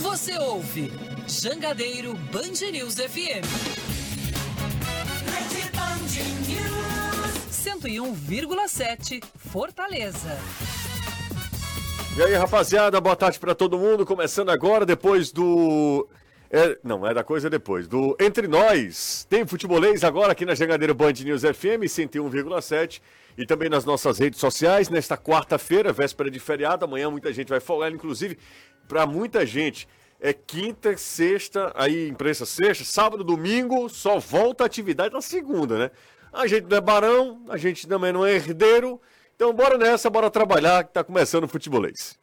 Você ouve Jangadeiro Band News FM. 101,7 Fortaleza. E aí, rapaziada, boa tarde para todo mundo. Começando agora, depois do. É, não, é da coisa depois. Do Entre Nós. Tem futebolês agora aqui na Jangadeiro Band News FM 101,7 e também nas nossas redes sociais. Nesta quarta-feira, véspera de feriado, amanhã muita gente vai folgar, inclusive para muita gente. É quinta, sexta, aí imprensa sexta, sábado, domingo, só volta a atividade na segunda, né? A gente não é barão, a gente também não é herdeiro. Então bora nessa, bora trabalhar, que tá começando o futebolês.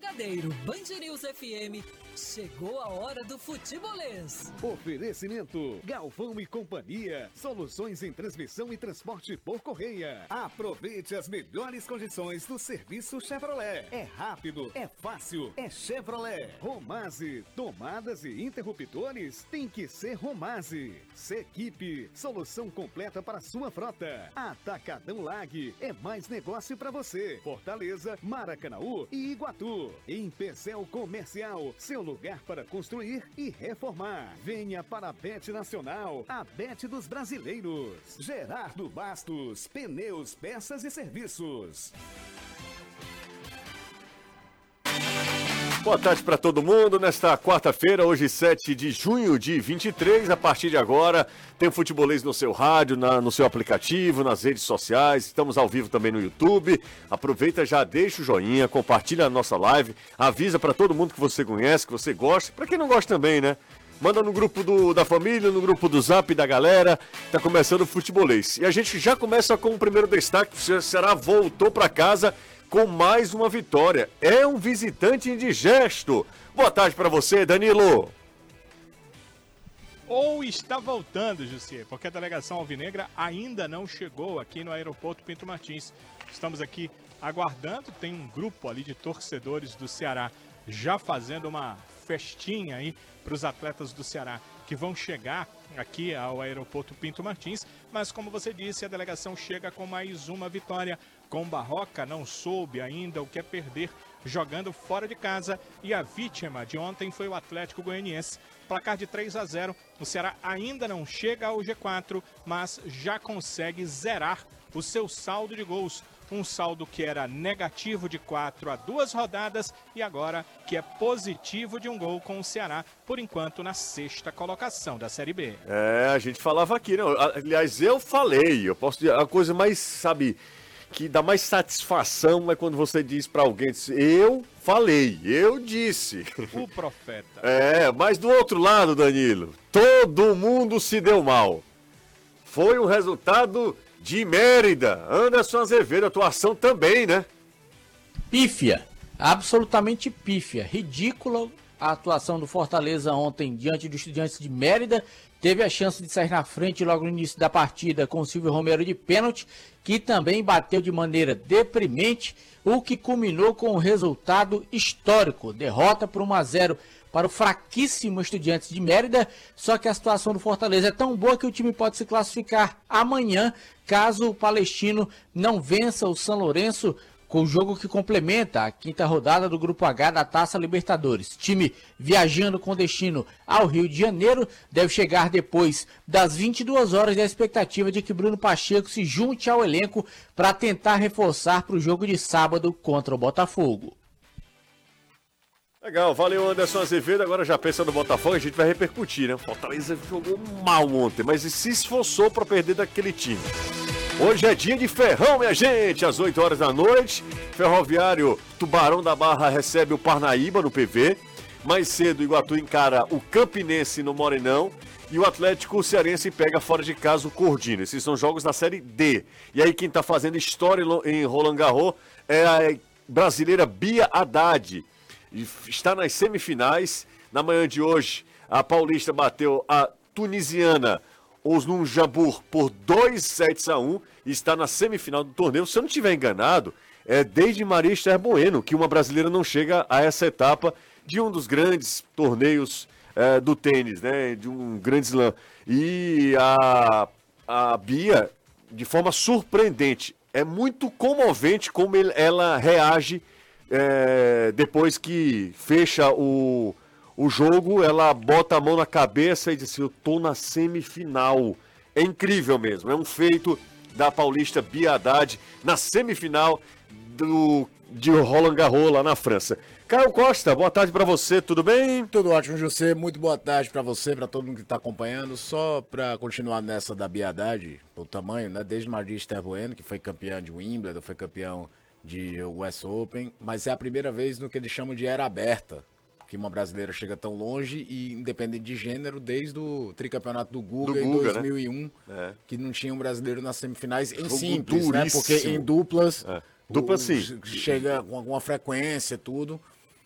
Gadeiro Band News FM Chegou a hora do futebolês. Oferecimento Galvão e Companhia. Soluções em transmissão e transporte por correia. Aproveite as melhores condições do serviço Chevrolet. É rápido, é fácil, é Chevrolet. Romase, tomadas e interruptores tem que ser Romase. Sequipe, solução completa para sua frota. Atacadão Lag é mais negócio para você. Fortaleza, Maracanaú e Iguatu. Em Pecel Comercial, seu lugar para construir e reformar. Venha para a Bet Nacional, a Bet dos brasileiros. Gerardo Bastos, pneus, peças e serviços. Boa tarde para todo mundo. Nesta quarta-feira, hoje 7 de junho de 23, a partir de agora, tem futebolês no seu rádio, na, no seu aplicativo, nas redes sociais. Estamos ao vivo também no YouTube. Aproveita, já deixa o joinha, compartilha a nossa live, avisa para todo mundo que você conhece, que você gosta, para quem não gosta também, né? Manda no grupo do, da família, no grupo do Zap da galera. Tá começando o futebolês. E a gente já começa com o primeiro destaque. O Ceará voltou para casa com mais uma vitória. É um visitante indigesto. Boa tarde para você, Danilo. Ou está voltando, Jussier, porque a delegação alvinegra ainda não chegou aqui no aeroporto Pinto Martins. Estamos aqui aguardando, tem um grupo ali de torcedores do Ceará já fazendo uma festinha aí para os atletas do Ceará que vão chegar aqui ao aeroporto Pinto Martins, mas como você disse, a delegação chega com mais uma vitória. Com Barroca não soube ainda o que é perder jogando fora de casa e a vítima de ontem foi o Atlético Goianiense. Placar de 3 a 0. O Ceará ainda não chega ao G4, mas já consegue zerar o seu saldo de gols um saldo que era negativo de 4 a duas rodadas e agora que é positivo de um gol com o Ceará, por enquanto na sexta colocação da Série B. É, a gente falava aqui, né? Aliás, eu falei, eu posso dizer, a coisa mais, sabe, que dá mais satisfação é quando você diz para alguém, eu falei, eu disse. O profeta. É, mas do outro lado, Danilo, todo mundo se deu mal. Foi um resultado de Mérida. Anderson Azevedo, atuação também, né? Pífia, absolutamente pífia. Ridícula a atuação do Fortaleza ontem diante dos estudiantes de Mérida. Teve a chance de sair na frente logo no início da partida com o Silvio Romero de pênalti, que também bateu de maneira deprimente, o que culminou com um resultado histórico, derrota por 1 a 0 para o fraquíssimo Estudiantes de Mérida. Só que a situação do Fortaleza é tão boa que o time pode se classificar amanhã, caso o Palestino não vença o São Lourenço com o jogo que complementa a quinta rodada do Grupo H da Taça Libertadores. Time viajando com destino ao Rio de Janeiro deve chegar depois das 22 horas e a expectativa de que Bruno Pacheco se junte ao elenco para tentar reforçar para o jogo de sábado contra o Botafogo. Legal, valeu Anderson Azevedo. Agora já pensa no Botafogo, a gente vai repercutir, né? Fortaleza jogou mal ontem, mas se esforçou para perder daquele time. Hoje é dia de ferrão, minha gente, às 8 horas da noite. Ferroviário Tubarão da Barra recebe o Parnaíba no PV. Mais cedo, Iguatu encara o Campinense no Morenão. E o Atlético Cearense pega fora de casa o Cordino. Esses são jogos da Série D. E aí quem está fazendo história em Roland Garros é a brasileira Bia Haddad está nas semifinais. Na manhã de hoje, a Paulista bateu a tunisiana Osnun Jabur por 2 sets a 1 e está na semifinal do torneio. Se eu não estiver enganado, é desde Maria Esther Bueno que uma brasileira não chega a essa etapa de um dos grandes torneios é, do tênis, né? De um grande slam. E a, a Bia, de forma surpreendente, é muito comovente como ele, ela reage é, depois que fecha o, o jogo, ela bota a mão na cabeça e diz assim: Eu tô na semifinal. É incrível mesmo, é um feito da paulista Bia Haddad na semifinal do, de Roland Garros lá na França. Caio Costa, boa tarde para você, tudo bem? Tudo ótimo, José. Muito boa tarde para você, para todo mundo que está acompanhando. Só para continuar nessa da Bia Haddad, o tamanho, né? Desde Maria Esther Bueno, que foi campeã de Wimbledon, foi campeão de US Open, mas é a primeira vez no que eles chamam de era aberta, que uma brasileira chega tão longe e independente de gênero, desde o tricampeonato do Guga, Do em Guga, né? 2001, É. que não tinha um brasileiro nas semifinais em Jogo simples, né? Porque em duplas, É. Dupla, o- sim. chega com alguma frequência, tudo.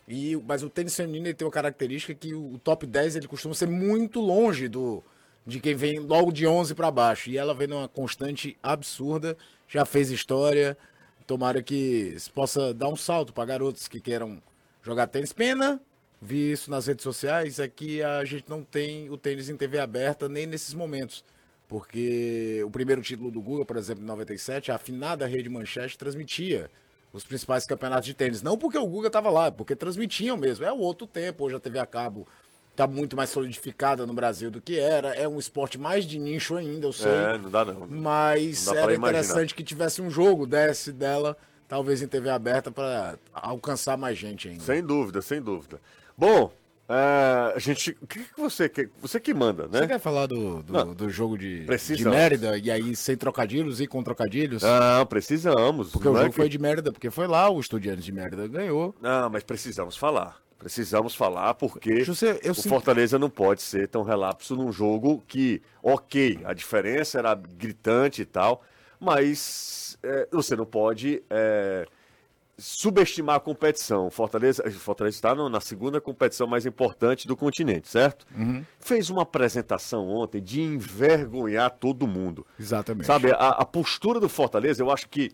E, mas o tênis feminino tem uma característica que o top 10 ele costuma ser muito longe do de quem vem logo de 11 para baixo. E ela vem numa constante absurda, já fez história. Tomara que se possa dar um salto para garotos que queiram jogar tênis. Pena, vi isso nas redes sociais, é que a gente não tem o tênis em TV aberta nem nesses momentos. Porque o primeiro título do Google, por exemplo, em 97, a afinada rede Manchete transmitia os principais campeonatos de tênis. Não porque o Guga estava lá, porque transmitiam mesmo. É o outro tempo, hoje a TV a cabo está muito mais solidificada no Brasil do que era. É um esporte mais de nicho ainda, eu sei. É, não dá não. Mas Não dá era imaginar. interessante que tivesse um jogo desse dela, talvez em TV aberta, para alcançar mais gente ainda. Sem dúvida, sem dúvida. Bom, é, a gente. O que, que você quer? Você que manda, né? Você quer falar do, do, do jogo de, de Precisamos. Mérida e aí sem trocadilhos e com trocadilhos? Não, precisamos. porque o é jogo que- foi de Mérida, porque foi lá o Estudiantes de Mérida ganhou. Não, mas precisamos falar. Precisamos falar porque José, o sinto- Fortaleza não pode ser tão relapso num jogo que, ok, a diferença era gritante e tal, mas é, você não pode é, subestimar a competição. Fortaleza, Fortaleza está na segunda competição mais importante do continente, certo? Uhum. Fez uma apresentação ontem de envergonhar todo mundo. Exatamente. Sabe, a, a postura do Fortaleza, eu acho que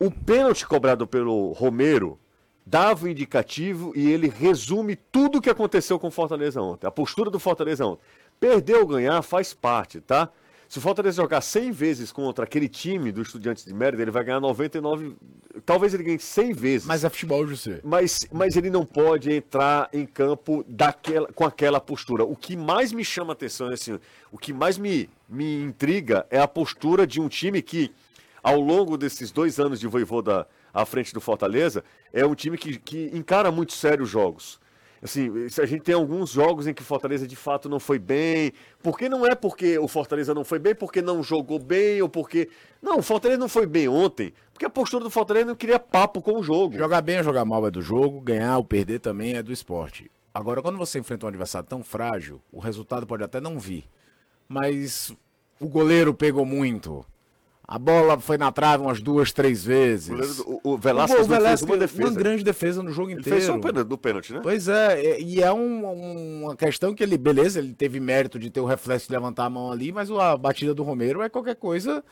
o pênalti cobrado pelo Romero dava o indicativo e ele resume tudo o que aconteceu com o Fortaleza ontem. A postura do Fortaleza ontem. Perder ou ganhar faz parte, tá? Se o Fortaleza jogar 100 vezes contra aquele time do Estudiantes de Mérida, ele vai ganhar 99. Talvez ele ganhe 100 vezes. Mas é futebol, José. Mas, mas ele não pode entrar em campo daquela, com aquela postura. O que mais me chama atenção assim, o que mais me, me intriga é a postura de um time que, ao longo desses dois anos de voivoda à frente do Fortaleza, é um time que, que encara muito sério os jogos. Assim, a gente tem alguns jogos em que o Fortaleza de fato não foi bem, porque não é porque o Fortaleza não foi bem, porque não jogou bem, ou porque. Não, o Fortaleza não foi bem ontem, porque a postura do Fortaleza não queria papo com o jogo. Jogar bem ou jogar mal é do jogo, ganhar ou perder também é do esporte. Agora, quando você enfrenta um adversário tão frágil, o resultado pode até não vir. Mas o goleiro pegou muito. A bola foi na trave umas duas, três vezes. O do- O, o O Velasquez não fez uma defesa. uma grande defesa no jogo Ele inteiro. fez só o pênalti, do pênalti, né? Pois é, é, e é um- um- uma questão que ele, beleza, ele teve mérito de ter o reflexo de levantar a mão ali, mas a batida do Romero é qualquer coisa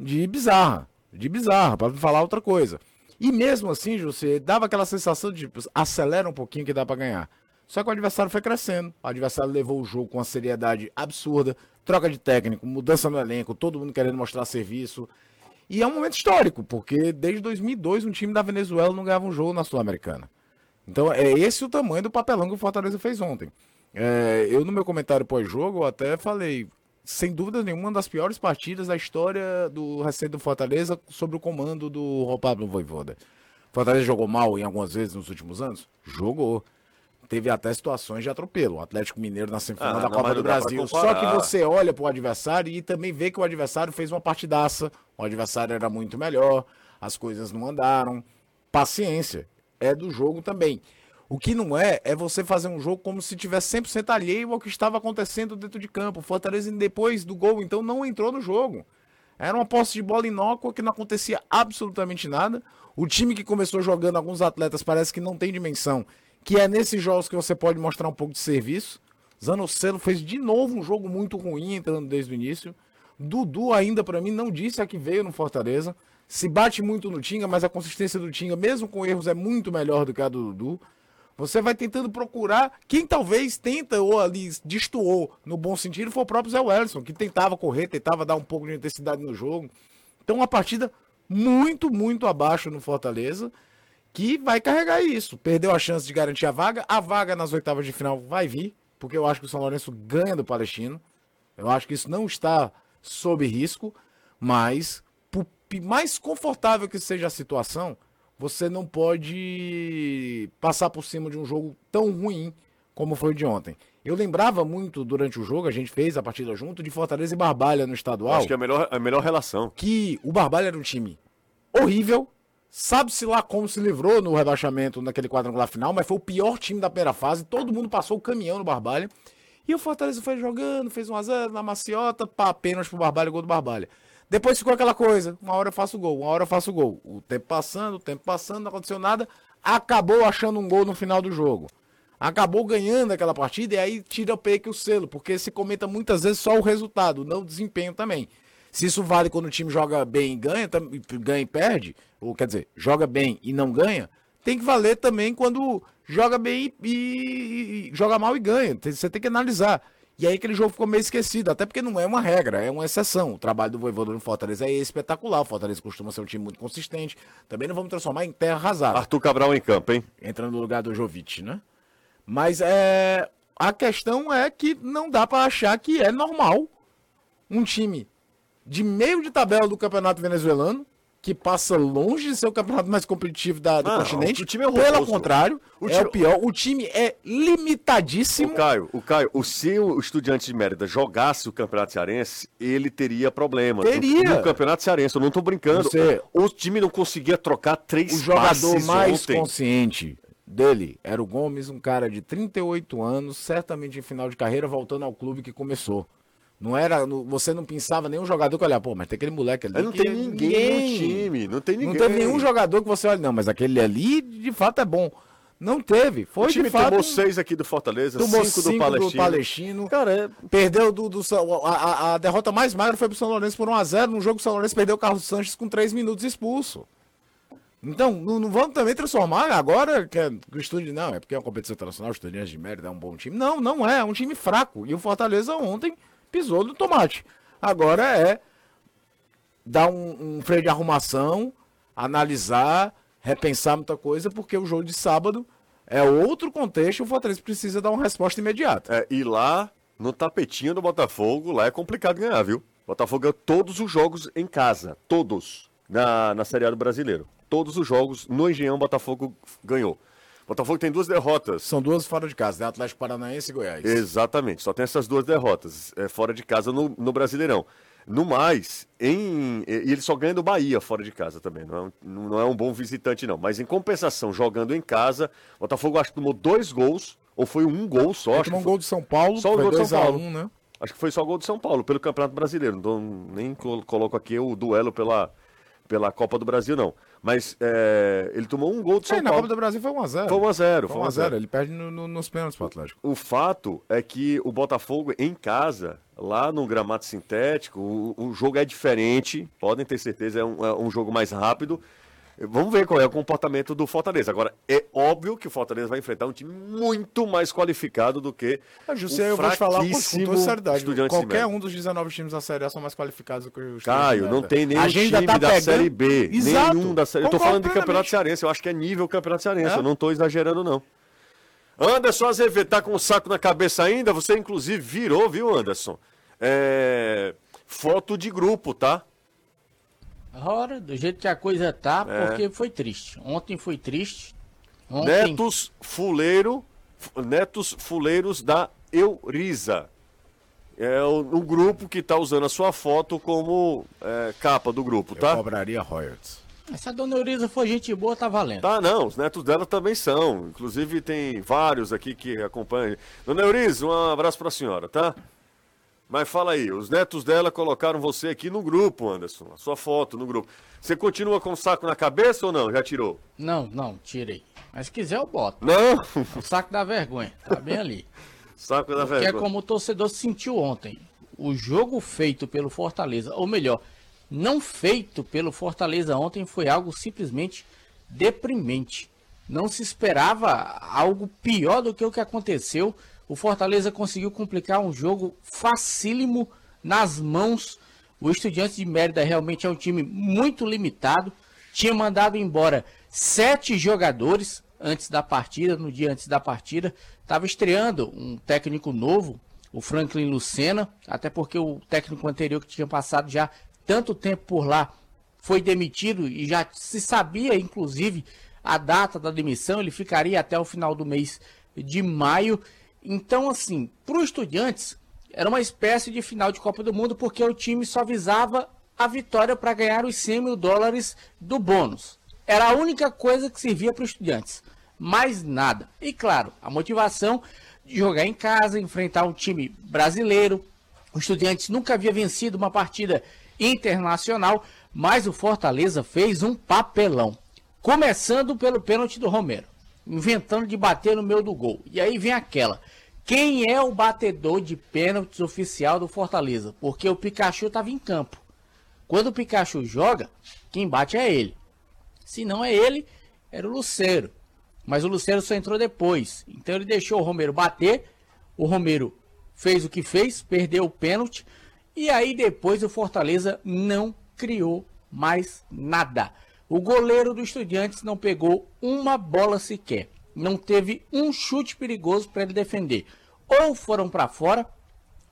de bizarra. De bizarra, pra não falar outra coisa. E mesmo assim, José, dava aquela sensação de tipo, acelera um pouquinho que dá pra ganhar. Só que o adversário foi crescendo. O adversário levou o jogo com uma seriedade absurda, troca de técnico, mudança no elenco, todo mundo querendo mostrar serviço. E é um momento histórico, porque desde 2002 um time da Venezuela não ganhava um jogo na Sul-Americana. Então é esse o tamanho do papelão que o Fortaleza fez ontem. É, eu no meu comentário pós-jogo até falei, sem dúvida nenhuma, uma das piores partidas da história do recente do Fortaleza sobre o comando do Pablo Voivoda. Fortaleza jogou mal em algumas vezes nos últimos anos? Jogou. Teve até situações de atropelo. O Atlético Mineiro na semifinal Ah, da Copa do Brasil. Só que você olha pro adversário e também vê que o adversário fez uma partidaça. O adversário era muito melhor, as coisas não andaram. Paciência. É do jogo também. O que não é, é você fazer um jogo como se tivesse 100% alheio ao que estava acontecendo dentro de campo. O Fortaleza, depois do gol, então, não entrou no jogo. Era uma posse de bola inócua que não acontecia absolutamente nada. O time que começou jogando, alguns atletas, parece que não tem dimensão. Que é nesses jogos que você pode mostrar um pouco de serviço. Zanocelo fez de novo um jogo muito ruim, entrando desde o início. Dudu ainda, pra mim, não disse a que veio no Fortaleza. Se bate muito no Tinga, mas a consistência do Tinga, mesmo com erros, é muito melhor do que a do Dudu. Você vai tentando procurar. Quem talvez tenta ou ali destoou no bom sentido foi o próprio Zé Wellison, que tentava correr, tentava dar um pouco de intensidade no jogo. Então, uma partida muito, muito abaixo no Fortaleza. Que vai carregar isso. Perdeu a chance de garantir a vaga. A vaga nas oitavas de final vai vir, porque eu acho que o São Lourenço ganha do Palestino. Eu acho que isso não está sob risco, mas por mais confortável que seja a situação, você não pode passar por cima de um jogo tão ruim como foi o de ontem. Eu lembrava muito durante o jogo, a gente fez a partida junto, de Fortaleza e Barbalha no estadual. Acho que é a melhor, a melhor relação. Que o Barbalha era um time horrível, sabe-se lá como se livrou no rebaixamento naquele quadrangular final, mas foi o pior time da primeira fase, todo mundo passou o caminhão no Barbalha. E o Fortaleza foi jogando, fez 1x0 na maciota, pá, pênalti pro Barbalha, gol do Barbalha. Depois ficou aquela coisa, uma hora eu faço gol, uma hora eu faço gol. O tempo passando, o tempo passando, não aconteceu nada, acabou achando um gol no final do jogo acabou ganhando aquela partida e aí tira o peito o selo, porque se comenta muitas vezes só o resultado, não o desempenho também. Se isso vale quando o time joga bem e ganha, ganha e perde, ou quer dizer, joga bem e não ganha, tem que valer também quando joga bem e, e, e joga mal e ganha. Você tem que analisar. E aí aquele jogo ficou meio esquecido, até porque não é uma regra, é uma exceção. O trabalho do Voivoda no Fortaleza é espetacular. O Fortaleza costuma ser um time muito consistente. Também não vamos transformar em terra arrasada. Arthur Cabral em campo, hein? Entrando no lugar do Jovic, né? Mas é, a questão é que não dá para achar que é normal um time de meio de tabela do campeonato venezuelano, que passa longe de ser o campeonato mais competitivo da, do continente. O time é Pelo contrário, o é time... o pior. O time é limitadíssimo. O Caio, o Caio, o se o Estudiante de Mérida jogasse o Campeonato Cearense, ele teria problema. Teria. No, Campeonato Cearense, eu não tô brincando. Você... O time não conseguia trocar três O jogador mais ontem. consciente dele era o Gomes, um cara de 38 anos, certamente em final de carreira, voltando ao clube que começou. Não era, você não pensava nenhum jogador que olhar, pô, mas tem aquele moleque ali. Não tem ninguém, ninguém, no time, não tem ninguém. Não teve nenhum jogador que você olha, não, mas aquele ali de fato é bom. Não teve. Foi o time de fato, tomou seis aqui do Fortaleza, tomou cinco, cinco do Palestino. Do Palestino. Cara, é... Perdeu do, do a, a, a, derrota mais magra foi pro São Lourenço por 1x0. No jogo o São Lourenço perdeu o Carlos Sanches com 3 minutos expulso. Então, não, não, vamos também transformar agora que, é, que o estúdio. Não, é porque é uma competição internacional, o Estudiantes de Mérida é um bom time. Não, não é, é um time fraco. E o Fortaleza ontem pisou no tomate. Agora é dar um, um freio de arrumação, analisar, repensar muita coisa, porque o jogo de sábado é outro contexto o Fortaleza precisa dar uma resposta imediata. É, e lá, no tapetinho do Botafogo, lá é complicado ganhar, viu? Botafogo ganha todos os jogos em casa. Todos. Na, na Série A do Brasileiro todos os jogos no Engenhão Botafogo ganhou. Botafogo tem duas derrotas. São duas fora de casa, né? Atlético Paranaense e Goiás. Exatamente, só tem essas duas derrotas é, fora de casa no, no Brasileirão. No mais, em, e ele só ganha do Bahia fora de casa também. Não é, um, não é um bom visitante, não. Mas em compensação, jogando em casa, Botafogo acho que tomou dois gols, ou foi um gol só. Ele tomou um gol de São Paulo, só o gol de São Paulo. Um, né? Acho que foi só o gol de São Paulo, pelo Campeonato Brasileiro. Então, nem coloco aqui o duelo pela, pela Copa do Brasil, não. Mas é, ele tomou um gol do São é, Paulo. na Copa do Brasil foi 1x0. Foi 1x0. Foi 1x0. Ele perde no, no, nos pênaltis pro Atlético. O fato é que o Botafogo, em casa, lá no gramado sintético, o, o jogo é diferente. Podem ter certeza, é um, é um jogo mais rápido. Vamos ver qual é o comportamento do Fortaleza. Agora, é óbvio que o Fortaleza vai enfrentar um time muito mais qualificado do que a José, o eu vou te falar com, com toda seriedade. Qualquer um dos 19 times da Série A são mais qualificados do que os Caio, não tem nenhum time tá da pegando... Série B. Exato. Nenhum da Série... Eu tô falando de Campeonato Cearense. Eu acho que é nível Campeonato Cearense. É? Eu não tô exagerando, não. Anderson Azevedo tá com um saco na cabeça ainda. Você, inclusive, virou, viu, Anderson? É... Foto de grupo, tá? Ora, do jeito que a coisa tá, é. porque foi triste. Ontem foi triste. Ontem... Netos Fuleiro, Netos Fuleiros da Euriza. É o, o grupo que tá usando a sua foto como é, capa do grupo, tá? Eu cobraria royalties. Essa dona Euriza foi gente boa, tá valendo. Tá, não, os netos dela também são. Inclusive tem vários aqui que acompanham. Dona Euriza, um abraço pra senhora, tá? Mas fala aí, os netos dela colocaram você aqui no grupo, Anderson. A sua foto no grupo. Você continua com o saco na cabeça ou não? Já tirou? Não, não, tirei. Mas se quiser eu boto. Não? O saco da vergonha, tá bem ali. saco da vergonha. Que é como o torcedor sentiu ontem. O jogo feito pelo Fortaleza, ou melhor, não feito pelo Fortaleza ontem foi algo simplesmente deprimente. Não se esperava algo pior do que o que aconteceu o Fortaleza conseguiu complicar um jogo facílimo nas mãos. O Estudiantes de Mérida realmente é um time muito limitado. tinha mandado embora sete jogadores antes da partida, no dia antes da partida. Estava estreando um técnico novo, o Franklin Lucena, até porque o técnico anterior que tinha passado já tanto tempo por lá foi demitido e já se sabia, inclusive, a data da demissão, ele ficaria até o final do mês de maio. Então, assim, para os estudantes, era uma espécie de final de Copa do Mundo, porque o time só visava a vitória para ganhar os 100 mil dólares do bônus. Era a única coisa que servia para os estudantes. Mais nada. E claro, a motivação de jogar em casa, enfrentar um time brasileiro. O Estudiantes nunca havia vencido uma partida internacional, mas o Fortaleza fez um papelão. Começando pelo pênalti do Romero, inventando de bater no meio do gol. E aí vem aquela. Quem é o batedor de pênaltis oficial do Fortaleza? Porque o Pikachu estava em campo. Quando o Pikachu joga, quem bate é ele. Se não é ele, era o Luceiro. Mas o Luceiro só entrou depois. Então ele deixou o Romero bater. O Romero fez o que fez, perdeu o pênalti. E aí depois o Fortaleza não criou mais nada. O goleiro do Estudiantes não pegou uma bola sequer. Não teve um chute perigoso para ele defender. Ou foram para fora,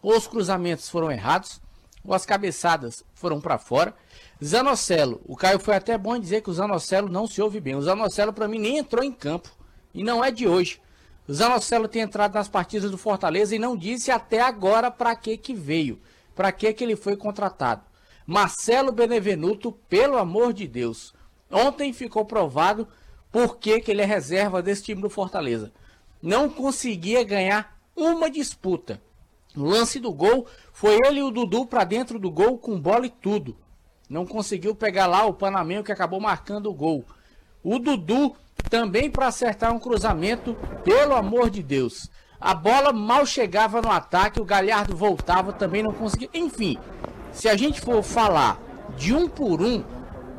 ou os cruzamentos foram errados, ou as cabeçadas foram para fora. Zanocelo, o Caio foi até bom em dizer que o Zanocelo não se ouve bem. O Zanocelo para mim nem entrou em campo e não é de hoje. O Zanocelo tem entrado nas partidas do Fortaleza e não disse até agora para que que veio para que, que ele foi contratado. Marcelo Benevenuto, pelo amor de Deus. Ontem ficou provado por que, que ele é reserva desse time do Fortaleza. Não conseguia ganhar uma disputa. No lance do gol, foi ele e o Dudu para dentro do gol com bola e tudo. Não conseguiu pegar lá o Panamenho que acabou marcando o gol. O Dudu também para acertar um cruzamento, pelo amor de Deus. A bola mal chegava no ataque, o Galhardo voltava, também não conseguia. Enfim, se a gente for falar de um por um,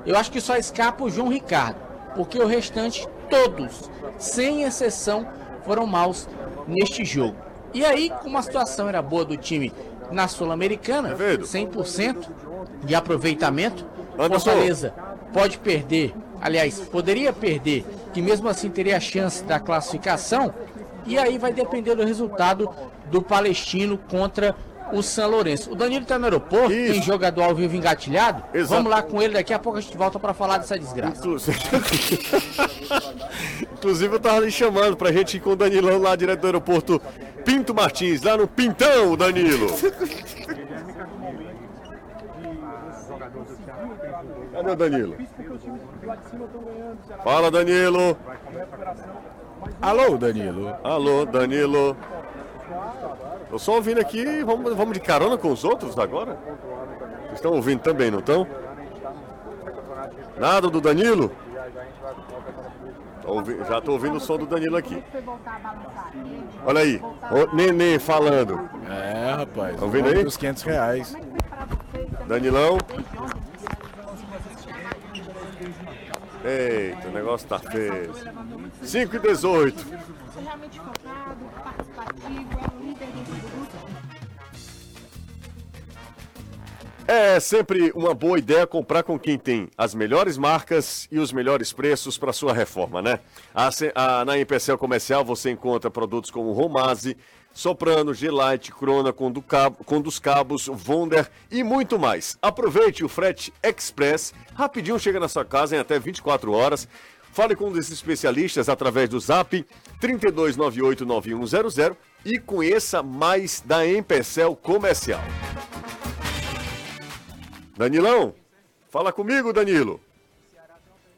eu acho que só escapa o João Ricardo, porque o restante, todos, sem exceção, foram maus neste jogo. E aí, como a situação era boa do time na Sul-Americana, 100% de aproveitamento, Fortaleza pode perder, aliás, poderia perder, que mesmo assim teria a chance da classificação e aí vai depender do resultado do Palestino contra o São Lourenço. O Danilo está no aeroporto, Isso. tem jogador ao vivo engatilhado. Exato. Vamos lá com ele, daqui a pouco a gente volta para falar dessa desgraça. Inclusive... Inclusive eu tava lhe chamando pra gente ir com o Danilão lá direto do aeroporto Pinto Martins, lá no Pintão, Danilo. Cadê o Danilo? Fala, Danilo. Alô, Danilo. Alô, Danilo. Eu só ouvindo aqui, vamos, vamos de carona com os outros agora? Vocês estão ouvindo também, não estão? Nada do Danilo? já estou ouvindo o som do Danilo aqui. Olha aí, o Nenê falando. É, rapaz. Estão ouvindo aí? Os 500 reais. Danilão. Eita, o negócio tá feio. 5 e 18. realmente focado, participativo, é sempre uma boa ideia comprar com quem tem as melhores marcas e os melhores preços para sua reforma, né? A, a, na Empecel Comercial você encontra produtos como Romase, Soprano, G-Lite, Crona, dos Cabos, Vonder e muito mais. Aproveite o frete express, rapidinho chega na sua casa em até 24 horas. Fale com um desses especialistas através do zap 32989100 e conheça mais da Empecel Comercial. Danilão, fala comigo, Danilo.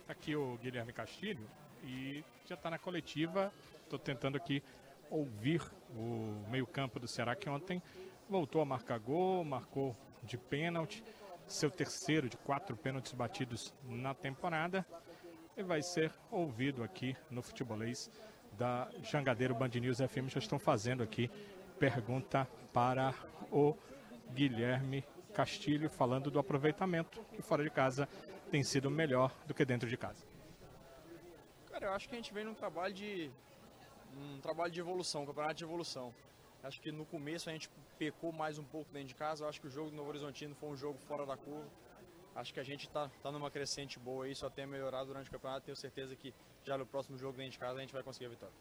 Aqui o Guilherme Castilho e já está na coletiva. Estou tentando aqui ouvir o meio-campo do Ceará que ontem voltou a marcar gol, marcou de pênalti, seu terceiro de quatro pênaltis batidos na temporada. E vai ser ouvido aqui no futebolês da Jangadeiro Band News FM. Já estão fazendo aqui pergunta para o Guilherme Castilho, falando do aproveitamento, que fora de casa tem sido melhor do que dentro de casa. Cara, eu acho que a gente vem num trabalho de um trabalho de evolução, um campeonato de evolução. Acho que no começo a gente pecou mais um pouco dentro de casa. Eu acho que o jogo do Novo Horizontino foi um jogo fora da curva. acho que a gente está tá numa crescente boa aí, só tem a melhorar durante o campeonato. Tenho certeza que já no próximo jogo dentro de casa a gente vai conseguir a vitória.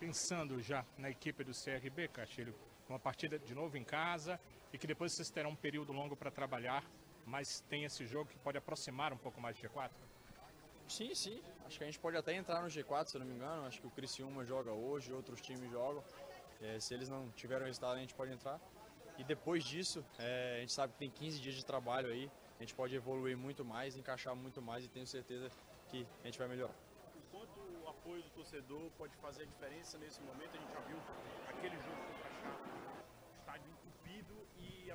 Pensando já na equipe do CRB, Castilho, uma partida de novo em casa e que depois vocês terão um período longo para trabalhar, mas tem esse jogo que pode aproximar um pouco mais de G4? Sim, sim. Acho que a gente pode até entrar no G4, se eu não me engano. Acho que o Criciúma joga hoje, outros times jogam. É, se eles não tiveram resultado, a gente pode entrar. E depois disso, é, a gente sabe que tem 15 dias de trabalho aí. A gente pode evoluir muito mais, encaixar muito mais e tenho certeza que a gente vai melhorar. Quanto o apoio do torcedor pode fazer a diferença nesse momento? A gente já viu aquele jogo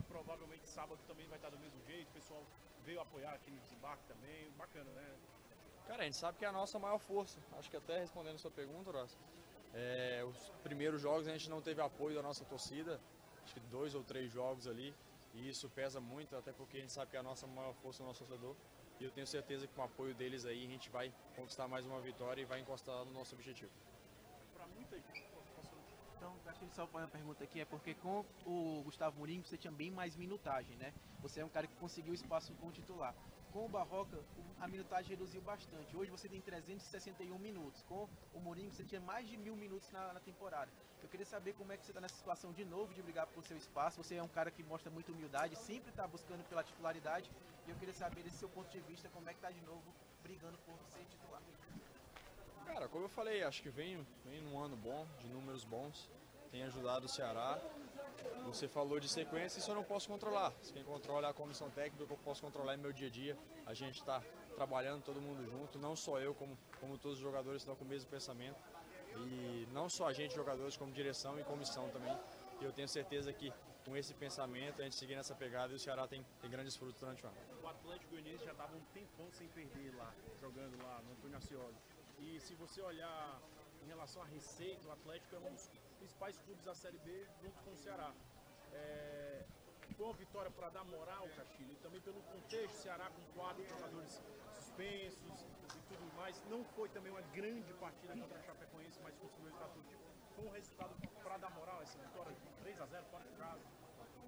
provavelmente sábado também vai estar do mesmo jeito. O pessoal veio apoiar aqui no desembarque também. Bacana, né? Cara, a gente sabe que é a nossa maior força. Acho que até respondendo a sua pergunta, Horácio, é, os primeiros jogos a gente não teve apoio da nossa torcida, acho que dois ou três jogos ali, e isso pesa muito, até porque a gente sabe que é a nossa maior força o nosso torcedor. E eu tenho certeza que com o apoio deles aí a gente vai conquistar mais uma vitória e vai encostar no nosso objetivo. Para muita gente. Então, acho que só uma pergunta aqui é porque com o Gustavo Mourinho você tinha bem mais minutagem, né? Você é um cara que conseguiu espaço com o titular. Com o Barroca, a minutagem reduziu bastante. Hoje você tem 361 minutos. Com o Mourinho, você tinha mais de mil minutos na, na temporada. Eu queria saber como é que você está nessa situação de novo de brigar por seu espaço. Você é um cara que mostra muita humildade, sempre está buscando pela titularidade. E eu queria saber, desse seu ponto de vista, como é que está de novo brigando por ser titular. Cara, como eu falei, acho que vem, vem num ano bom, de números bons. Tem ajudado o Ceará. Você falou de sequência, isso eu não posso controlar. Quem controla é a comissão técnica, eu posso controlar é meu dia a dia. A gente está trabalhando todo mundo junto, não só eu, como, como todos os jogadores estão com o mesmo pensamento. E não só a gente, jogadores, como direção e comissão também. E eu tenho certeza que com esse pensamento, a gente seguir nessa pegada e o Ceará tem, tem grandes frutos durante o ano. O Atlético Goianiense já estava um tempão sem perder lá, jogando lá no Antônio Ascioli. E se você olhar em relação à receita, o Atlético é um dos principais clubes da Série B junto com o Ceará. É, foi uma vitória para dar moral, Castilho, e também pelo contexto, Ceará com quatro jogadores suspensos e tudo mais. Não foi também uma grande partida contra a Chapecoense, mas conseguiu o resultado positivo. Foi um resultado para dar moral essa vitória de 3 a 0 fora de casa.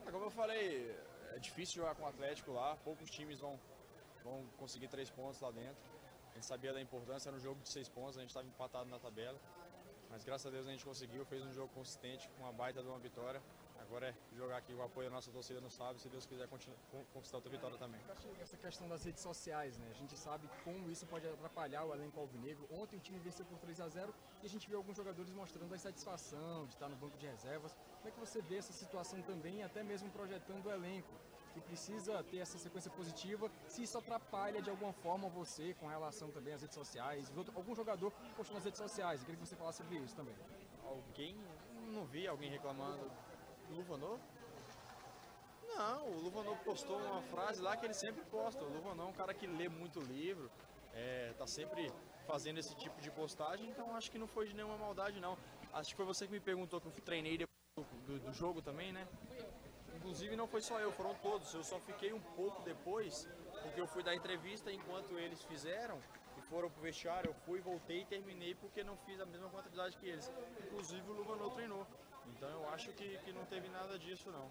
É, como eu falei, é difícil jogar com o Atlético lá, poucos times vão, vão conseguir três pontos lá dentro. A gente sabia da importância, era um jogo de seis pontos, a gente estava empatado na tabela. Mas graças a Deus a gente conseguiu, fez um jogo consistente, com uma baita de uma vitória. Agora é jogar aqui o apoio da nossa torcida no sábado, se Deus quiser conquistar outra vitória também. Essa questão das redes sociais, né? A gente sabe como isso pode atrapalhar o elenco alvinegro. Ontem o time venceu por 3 a 0 e a gente viu alguns jogadores mostrando a insatisfação de estar no banco de reservas. Como é que você vê essa situação também, até mesmo projetando o elenco? Que precisa ter essa sequência positiva, se isso atrapalha de alguma forma você com relação também às redes sociais, algum jogador postou nas redes sociais, eu queria que você falasse sobre isso também. Alguém? Não vi alguém reclamando. Luvanor? Não, o Luvanor postou uma frase lá que ele sempre posta. O Luvanor é um cara que lê muito livro, é, tá sempre fazendo esse tipo de postagem, então acho que não foi de nenhuma maldade não. Acho que foi você que me perguntou que eu treinei depois do, do jogo também, né? Inclusive não foi só eu, foram todos. Eu só fiquei um pouco depois, porque eu fui dar entrevista enquanto eles fizeram e foram pro vestiário. Eu fui, voltei e terminei porque não fiz a mesma quantidade que eles. Inclusive o Luvanor treinou. Então eu acho que, que não teve nada disso não.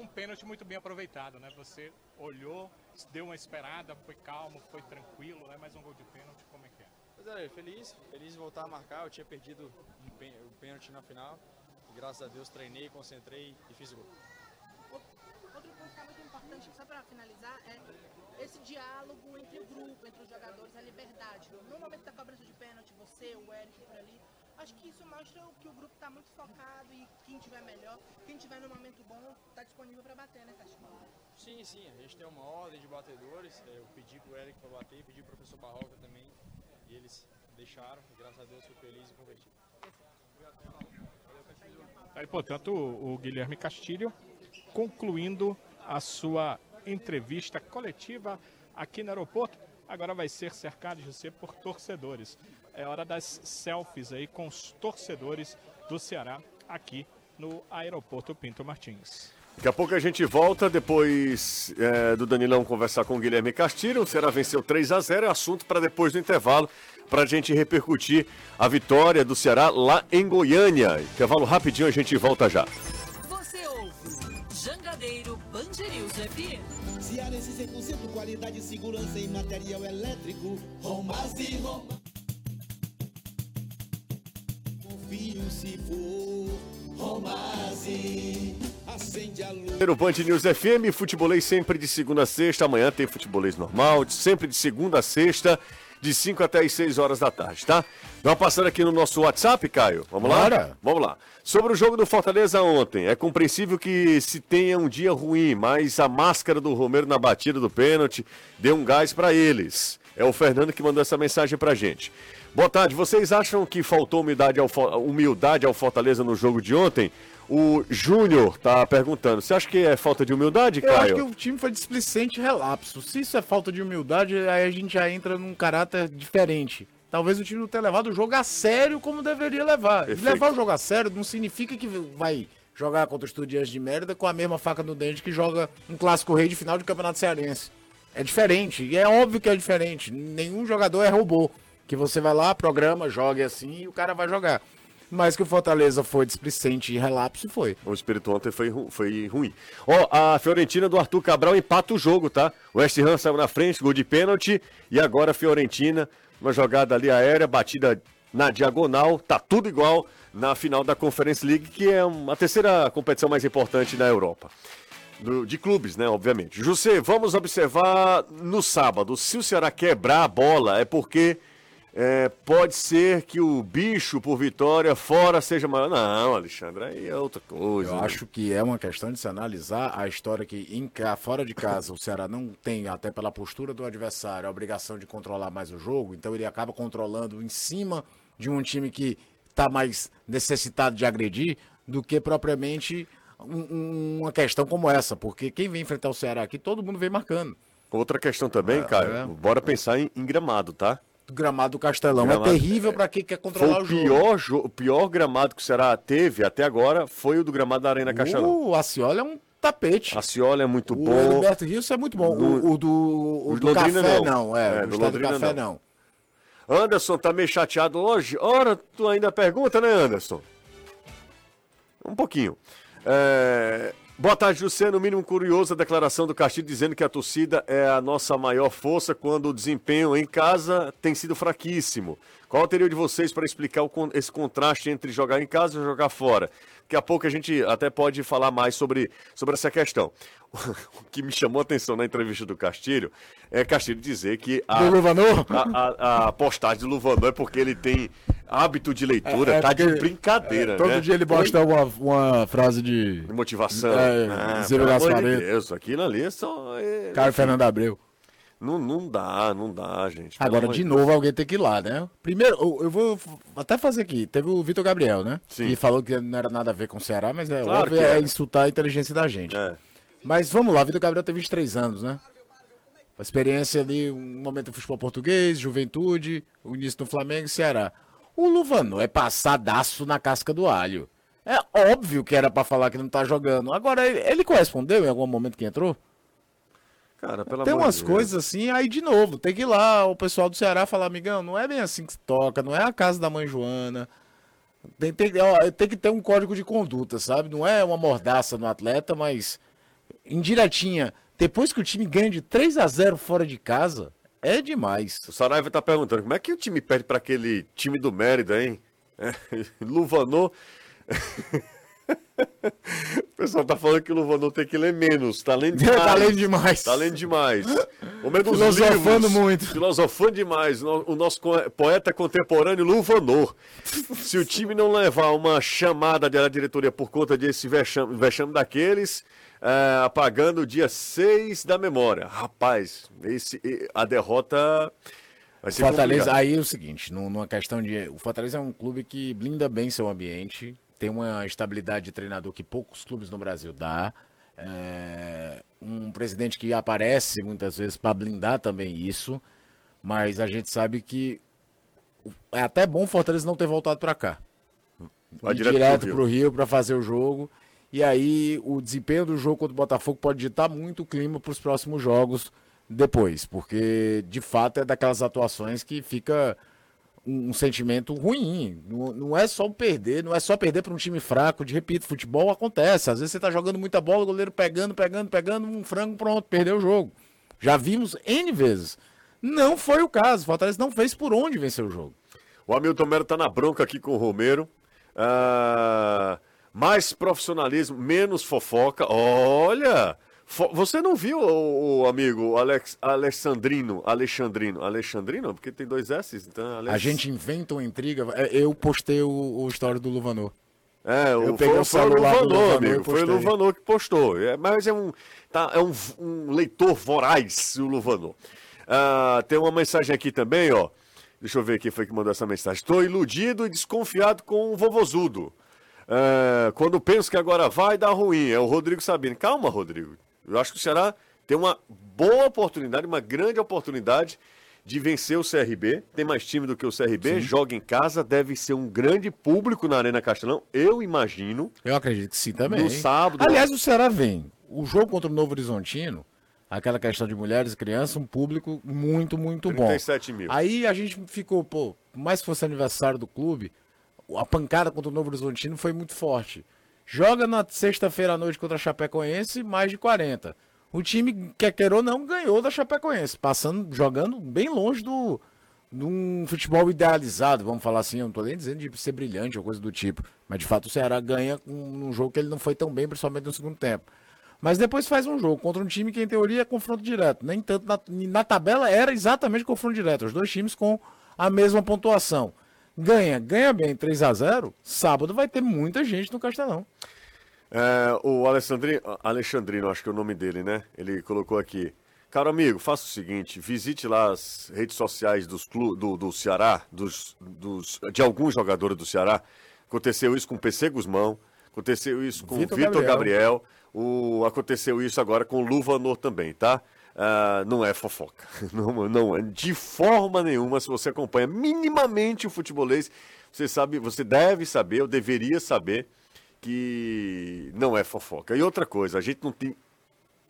Um pênalti muito bem aproveitado, né? Você olhou, deu uma esperada, foi calmo, foi tranquilo, né? Mais um gol de pênalti, como é que é? Pois é, feliz, feliz de voltar a marcar. Eu tinha perdido o pênalti na final. E, graças a Deus treinei, concentrei e fiz o gol. Outro ponto que é muito importante, só para finalizar, é esse diálogo entre o grupo, entre os jogadores, a liberdade. No momento da cobrança de pênalti, você, o Eric por ali, acho que isso mostra que o grupo está muito focado e quem tiver melhor, quem tiver no momento bom, está disponível para bater, né, Castilho? Sim, sim, a gente tem uma ordem de batedores. É, eu pedi pro Eric para bater, pedi pro professor Barroca também, e eles deixaram, graças a Deus fui feliz e convertido. Aí, portanto, o, o Guilherme Castilho concluindo a sua entrevista coletiva aqui no aeroporto. Agora vai ser cercado, José, por torcedores. É hora das selfies aí com os torcedores do Ceará aqui no aeroporto Pinto Martins. Daqui a pouco a gente volta, depois é, do Danilão conversar com o Guilherme Castilho. O Ceará venceu 3 a 0 é assunto para depois do intervalo, para a gente repercutir a vitória do Ceará lá em Goiânia. Intervalo rapidinho, a gente volta já. Você ouve Jangadeiro News FM. Transparência 100%, qualidade e segurança em material elétrico. Romase, Romase. Confio se for Primeiro Band News FM, futebolês sempre de segunda a sexta. Amanhã tem futebolês normal, sempre de segunda a sexta, de 5 até as 6 horas da tarde, tá? Dá uma passada aqui no nosso WhatsApp, Caio. Vamos lá? Bora. Vamos lá. Sobre o jogo do Fortaleza ontem, é compreensível que se tenha um dia ruim, mas a máscara do Romero na batida do pênalti deu um gás pra eles. É o Fernando que mandou essa mensagem pra gente. Boa tarde. Vocês acham que faltou humildade ao, humildade ao Fortaleza no jogo de ontem? O Júnior tá perguntando. Você acha que é falta de humildade, Eu acho Caio? que o time foi displicente e relapso. Se isso é falta de humildade, aí a gente já entra num caráter diferente. Talvez o time não tenha levado o jogo a sério como deveria levar. E Perfeito. levar o jogo a sério não significa que vai jogar contra o Estudiantes de Mérida com a mesma faca no dente que joga um clássico rei de final de campeonato cearense. É diferente, e é óbvio que é diferente. Nenhum jogador é robô. Que você vai lá, programa, jogue assim e o cara vai jogar. Mas que o Fortaleza foi displicente e relapso foi. O espírito ontem foi, ru- foi ruim. Ó, a Fiorentina do Arthur Cabral empata o jogo, tá? O West Ham saiu na frente, gol de pênalti. E agora a Fiorentina, uma jogada ali aérea, batida na diagonal. Tá tudo igual na final da Conference League, que é uma- a terceira competição mais importante da Europa. Do- de clubes, né, obviamente. José, vamos observar no sábado. Se o Ceará quebrar a bola, é porque é, pode ser que o bicho por vitória fora seja maior. Não, Alexandre, aí é outra coisa. Eu né? acho que é uma questão de se analisar a história que em fora de casa o Ceará não tem, até pela postura do adversário, a obrigação de controlar mais o jogo, então ele acaba controlando em cima de um time que está mais necessitado de agredir do que propriamente um- um- uma questão como essa, porque quem vem enfrentar o Ceará aqui, todo mundo vem marcando. Outra questão também, É, Caio, é. bora pensar em, em gramado, tá? O gramado do Castelão Gramado- é terrível para quem quer controlar o o jogo. pior, jo- o pior gramado que o Ceará teve até agora foi o do gramado da Arena Castelão. O Aciola é um tapete. A Ciola é muito O bom. Roberto Rios é muito bom. No- O, o do, o o do Londrina Café não. não, é. É, o do do Londrina Café não. não. Anderson tá meio chateado hoje. Ora, tu ainda pergunta, né, Anderson? Um pouquinho. É, Boa tarde, José. No mínimo curioso a declaração do Castilho dizendo que a torcida é a nossa maior força quando o desempenho em casa tem sido fraquíssimo. Qual a teoria de vocês para explicar o esse contraste entre jogar em casa e jogar fora? Daqui a pouco a gente até pode falar mais sobre, sobre essa questão. O que me chamou a atenção na entrevista do Castilho é Castilho dizer que a, a, a- a postagem do Luvanor é porque ele tem hábito de leitura, É, é tá de brincadeira, é, todo né? dia ele posta uma, uma frase de. De motivação. É, Ah, Zero pelo amor de. Deus, aquilo ali é só. é- Caio Fernando Abreu. Não, não dá, não dá, gente. Agora, de novo, alguém tem que ir lá, né? Primeiro, eu- eu vou até fazer aqui. Teve o Vitor Gabriel, né? Sim. Que falou que não era nada a ver com o Ceará, mas é Claro é era. insultar a inteligência da gente. É. Mas vamos lá, Vitor Gabriel tem 23 anos, né? A experiência ali, um momento do futebol português, juventude, o início do Flamengo e Ceará. O Luvano é passadaço na casca do alho. É óbvio que era pra falar que não tá jogando. Agora, ele, ele correspondeu em algum momento que entrou? Cara, pelo Tem umas de coisas assim, aí de novo, tem que ir lá, o pessoal do Ceará falar, amigão, não é bem assim que se toca, não é a casa da mãe Joana. Tem, tem, ó, tem que ter um código de conduta, sabe? Não é uma mordaça no atleta, mas indiretinha. Depois que o time ganha de 3 a 0 fora de casa, é demais. O Saraiva tá perguntando como é que o time perde pra aquele time do Mérida, hein? É, Luvanor. O pessoal tá falando que o Luvanor tem que ler menos. Tá lendo demais. Tá lendo demais. Tá lendo demais. Homem dos Filosofando livros, muito. Filosofando demais. O o nosso poeta contemporâneo Luvanor. Se o time não levar uma chamada da diretoria por conta desse vexame, vexame daqueles, é, apagando o dia 6 da memória. Rapaz, esse, a derrota vai ser Fortaleza, complicada. aí é o seguinte, num- numa questão de. O Fortaleza é um clube que blinda bem seu ambiente, tem uma estabilidade de treinador que poucos clubes no Brasil dá. é, um presidente que aparece muitas vezes para blindar também isso, mas a gente sabe que é até bom o Fortaleza não ter voltado para cá. Vai Ir direto direto Rio. pro Rio para fazer o jogo. E aí o desempenho do jogo contra o Botafogo pode ditar muito o clima para os próximos jogos depois, porque de fato é daquelas atuações que fica um, sentimento ruim. Não, não é só perder, não é só perder para um time fraco. De repito, futebol acontece. Às vezes você tá jogando muita bola, o goleiro pegando, pegando, pegando, um frango, pronto, perdeu o jogo. Já vimos N vezes. Não foi o caso. Fortaleza não fez por onde vencer o jogo. O Hamilton Melo tá na bronca aqui com o Romero. Ah, mais profissionalismo, menos fofoca. Olha! Você não viu o, o amigo Alex, Alexandrino? Alexandrino? Alexandrino? Porque tem dois S, então. Alex... A gente inventa uma intriga. É, Eu postei o, o story do Luvanor. É, o, Eu peguei foi, o foi o celular do Luvanor, Luvanor amigo. Foi o. Luvanor que postou. É, mas é um, tá, é um, um leitor voraz, o Luvanor. Ah, tem uma mensagem aqui também, ó. Deixa eu ver quem foi que mandou essa mensagem. Estou iludido e desconfiado com o vovozudo. É, quando penso que agora vai dar ruim, é o Rodrigo Sabino. Calma, Rodrigo. Eu acho que o Ceará tem uma boa oportunidade, uma grande oportunidade de vencer o CRB. Tem mais time do que o CRB, joga em casa, deve ser um grande público na Arena Castelão, eu imagino. Eu acredito que sim também. No sábado. Aliás, o Ceará vem. O jogo contra o Novo Horizontino, aquela questão de mulheres e crianças, um público muito, muito bom. 37 mil. Aí a gente ficou, pô, por mais que fosse aniversário do clube, a pancada contra o Novo Horizontino foi muito forte. Joga na sexta-feira à noite contra a Chapecoense, mais de 40. O time, quer queira ou não, ganhou da Chapecoense, passando, jogando bem longe do, de um futebol idealizado, vamos falar assim. Eu não tô nem dizendo de ser brilhante ou coisa do tipo. Mas de fato o Ceará ganha com um jogo que ele não foi tão bem, principalmente no segundo tempo. Mas depois faz um jogo contra um time que, em teoria, é confronto direto. Nem tanto na, na tabela era exatamente confronto direto. Os dois times com a mesma pontuação. Ganha, ganha bem 3 a 0 Sábado vai ter muita gente no Castelão. É, o Alexandrino, Alexandrino, acho que é o nome dele, né? Ele colocou aqui. Caro amigo, faça o seguinte, visite lá as redes sociais dos clu, do, do Ceará, dos, dos, de alguns jogadores do Ceará. Aconteceu isso com o PC Guzmão, aconteceu isso com o Vitor Vitor Gabriel. Gabriel, o, aconteceu isso agora com o Luvanor também, tá? Ah, não é fofoca. Não, não é de forma nenhuma. Se você acompanha minimamente o futebolês, você sabe, você deve saber, ou deveria saber, que não é fofoca. E outra coisa, a gente não tem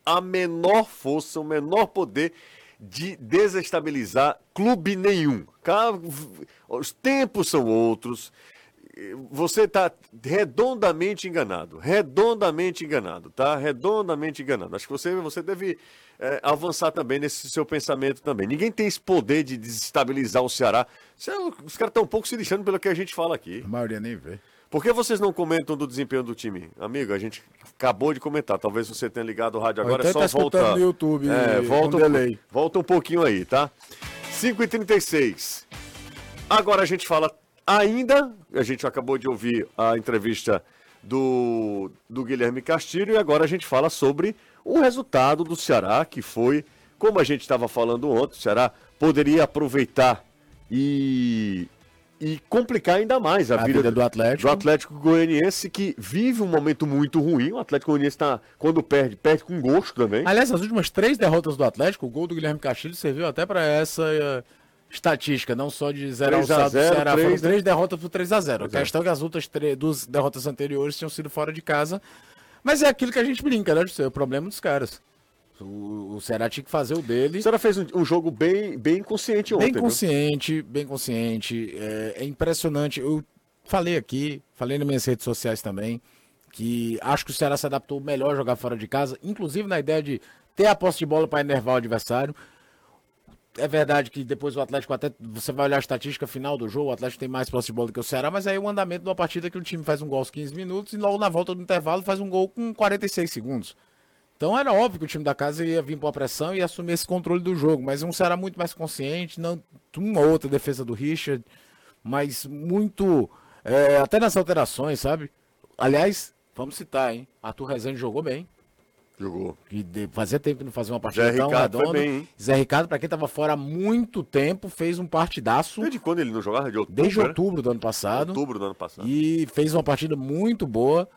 a menor força, o menor poder de desestabilizar clube nenhum. Os tempos são outros. Você está redondamente enganado. Redondamente enganado, tá? Redondamente enganado. Acho que você, você deve é, avançar também nesse seu pensamento também. Ninguém tem esse poder de desestabilizar o Ceará. É- Os caras estão um pouco se lixando pelo que a gente fala aqui. A maioria nem vê. Por que vocês não comentam do desempenho do time? Amigo, a gente acabou de comentar. Talvez você tenha ligado o rádio agora, então é só tá voltar. no YouTube é, volta, um, volta um pouquinho aí, tá? 5h36. Agora a gente fala ainda, a gente acabou de ouvir a entrevista do, do Guilherme Castilho e agora a gente fala sobre o resultado do Ceará, que foi, como a gente estava falando ontem, o Ceará poderia aproveitar e, e complicar ainda mais a, A vida do Atlético. do Atlético Goianiense, que vive um momento muito ruim. O Atlético Goianiense tá, quando perde, perde com gosto também. Aliás, as últimas três derrotas do Atlético, o gol do Guilherme Castilho serviu até para essa eh, estatística, não só de 0 ao 3 a saldo do 0, Ceará. três, Foram né? três derrotas por 3 a 0 A Pois é. questão é que as outras três, duas derrotas anteriores tinham sido fora de casa. Mas é aquilo que a gente brinca, né, José? É o problema dos caras. O, o Ceará tinha que fazer o dele. O Ceará fez um, um jogo bem, bem consciente ontem. Bem viu? consciente, bem consciente. É, é impressionante. Eu falei aqui, falei nas minhas redes sociais também, que acho que o Ceará se adaptou melhor a jogar fora de casa, inclusive na ideia de ter a posse de bola para enervar o adversário. É verdade que depois o Atlético até. Você vai olhar a estatística final do jogo, o Atlético tem mais posse de bola do que o Ceará, mas aí o andamento de uma partida que o time faz um gol aos 15 minutos e logo na volta do intervalo faz um gol com 46 segundos. Então era óbvio que o time da casa ia vir com a pressão e assumir esse controle do jogo, mas um Ceará muito mais consciente, não uma outra defesa do Richard, mas muito. é, até nas alterações, sabe? Aliás, vamos citar, hein? Arthur Rezende jogou bem. Jogou. De- fazia tempo que não fazia uma partida Zé tão Ricardo redonda. bem, hein? Zé Ricardo, pra quem tava fora há muito tempo, fez um partidaço. Desde quando ele não jogava? De outubro, Desde né? outubro do ano passado. Outubro do ano passado. E fez uma partida muito boa.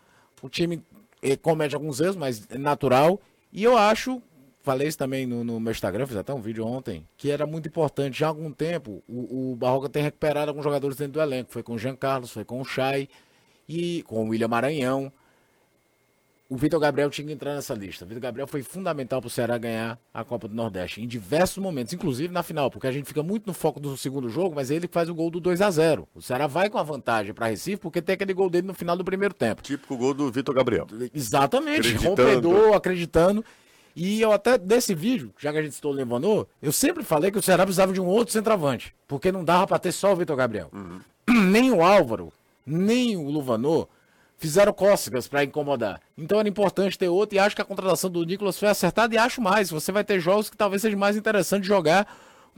O time eh, comete alguns erros, mas é natural. E eu acho, falei isso também no, no meu Instagram, fiz até um vídeo ontem, que era muito importante. Já há algum tempo, o, o Barroca tem recuperado alguns jogadores dentro do elenco. Foi com o Jean Carlos, foi com o Chay e com o William Maranhão. O Vitor Gabriel tinha que entrar nessa lista. O Vitor Gabriel foi fundamental para o Ceará ganhar a Copa do Nordeste em diversos momentos, inclusive na final, porque a gente fica muito no foco do segundo jogo, mas ele que faz o gol do 2 a 0 O Ceará vai com a vantagem para Recife porque tem aquele gol dele no final do primeiro tempo. Típico gol do Vitor Gabriel. Exatamente, Acreditando. rompedor, acreditando. E eu até, desse vídeo, já que a gente citou o Levanô, eu sempre falei que o Ceará precisava de um outro centroavante. Porque não dava pra ter só o Vitor Gabriel. Nem o Álvaro, nem o Luvanô fizeram cócegas pra incomodar. Então era importante ter outro e acho que a contratação do Nicolas foi acertada e acho mais. Você vai ter jogos que talvez seja mais interessante jogar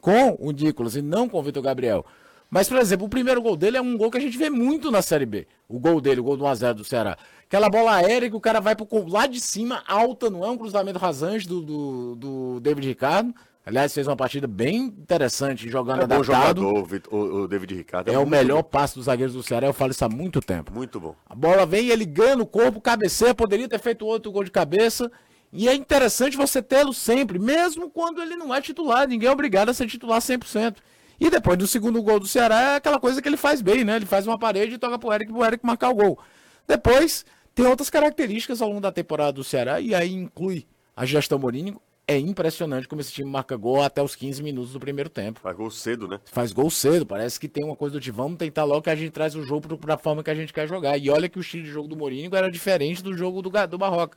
com o Nicolas e não com o Vitor Gabriel. Mas, por exemplo, o primeiro gol dele é um gol que a gente vê muito na Série B. O gol dele, o gol do 1x0 do Ceará. Aquela bola aérea que o cara vai pro, lá de cima, alta, não é um cruzamento rasante do, do, do David Ricardo. Aliás, fez uma partida bem interessante jogando É bom adaptado. jogador, o o, o David Ricardo. É o muito melhor bom. passe dos zagueiros do Ceará, eu falo isso há muito tempo. Muito bom. A bola vem, ele ganha no corpo, cabeceia, poderia ter feito outro gol de cabeça. E é interessante você tê-lo sempre, mesmo quando ele não é titular. Ninguém é obrigado a ser titular 100%. E depois do segundo gol do Ceará, é aquela coisa que ele faz bem, né? Ele faz uma parede e toca pro Eric, pro Eric marcar o gol. Depois, tem outras características ao longo da temporada do Ceará, e aí inclui a gestão Mourinho. É impressionante como esse time marca gol até os 15 minutos do primeiro tempo. Faz gol cedo, né? Faz gol cedo, parece que tem uma coisa do tipo, vamos tentar logo que a gente traz o jogo pro- pra forma que a gente quer jogar. E olha que o estilo de jogo do Mourinho era diferente do jogo do, do Barroca.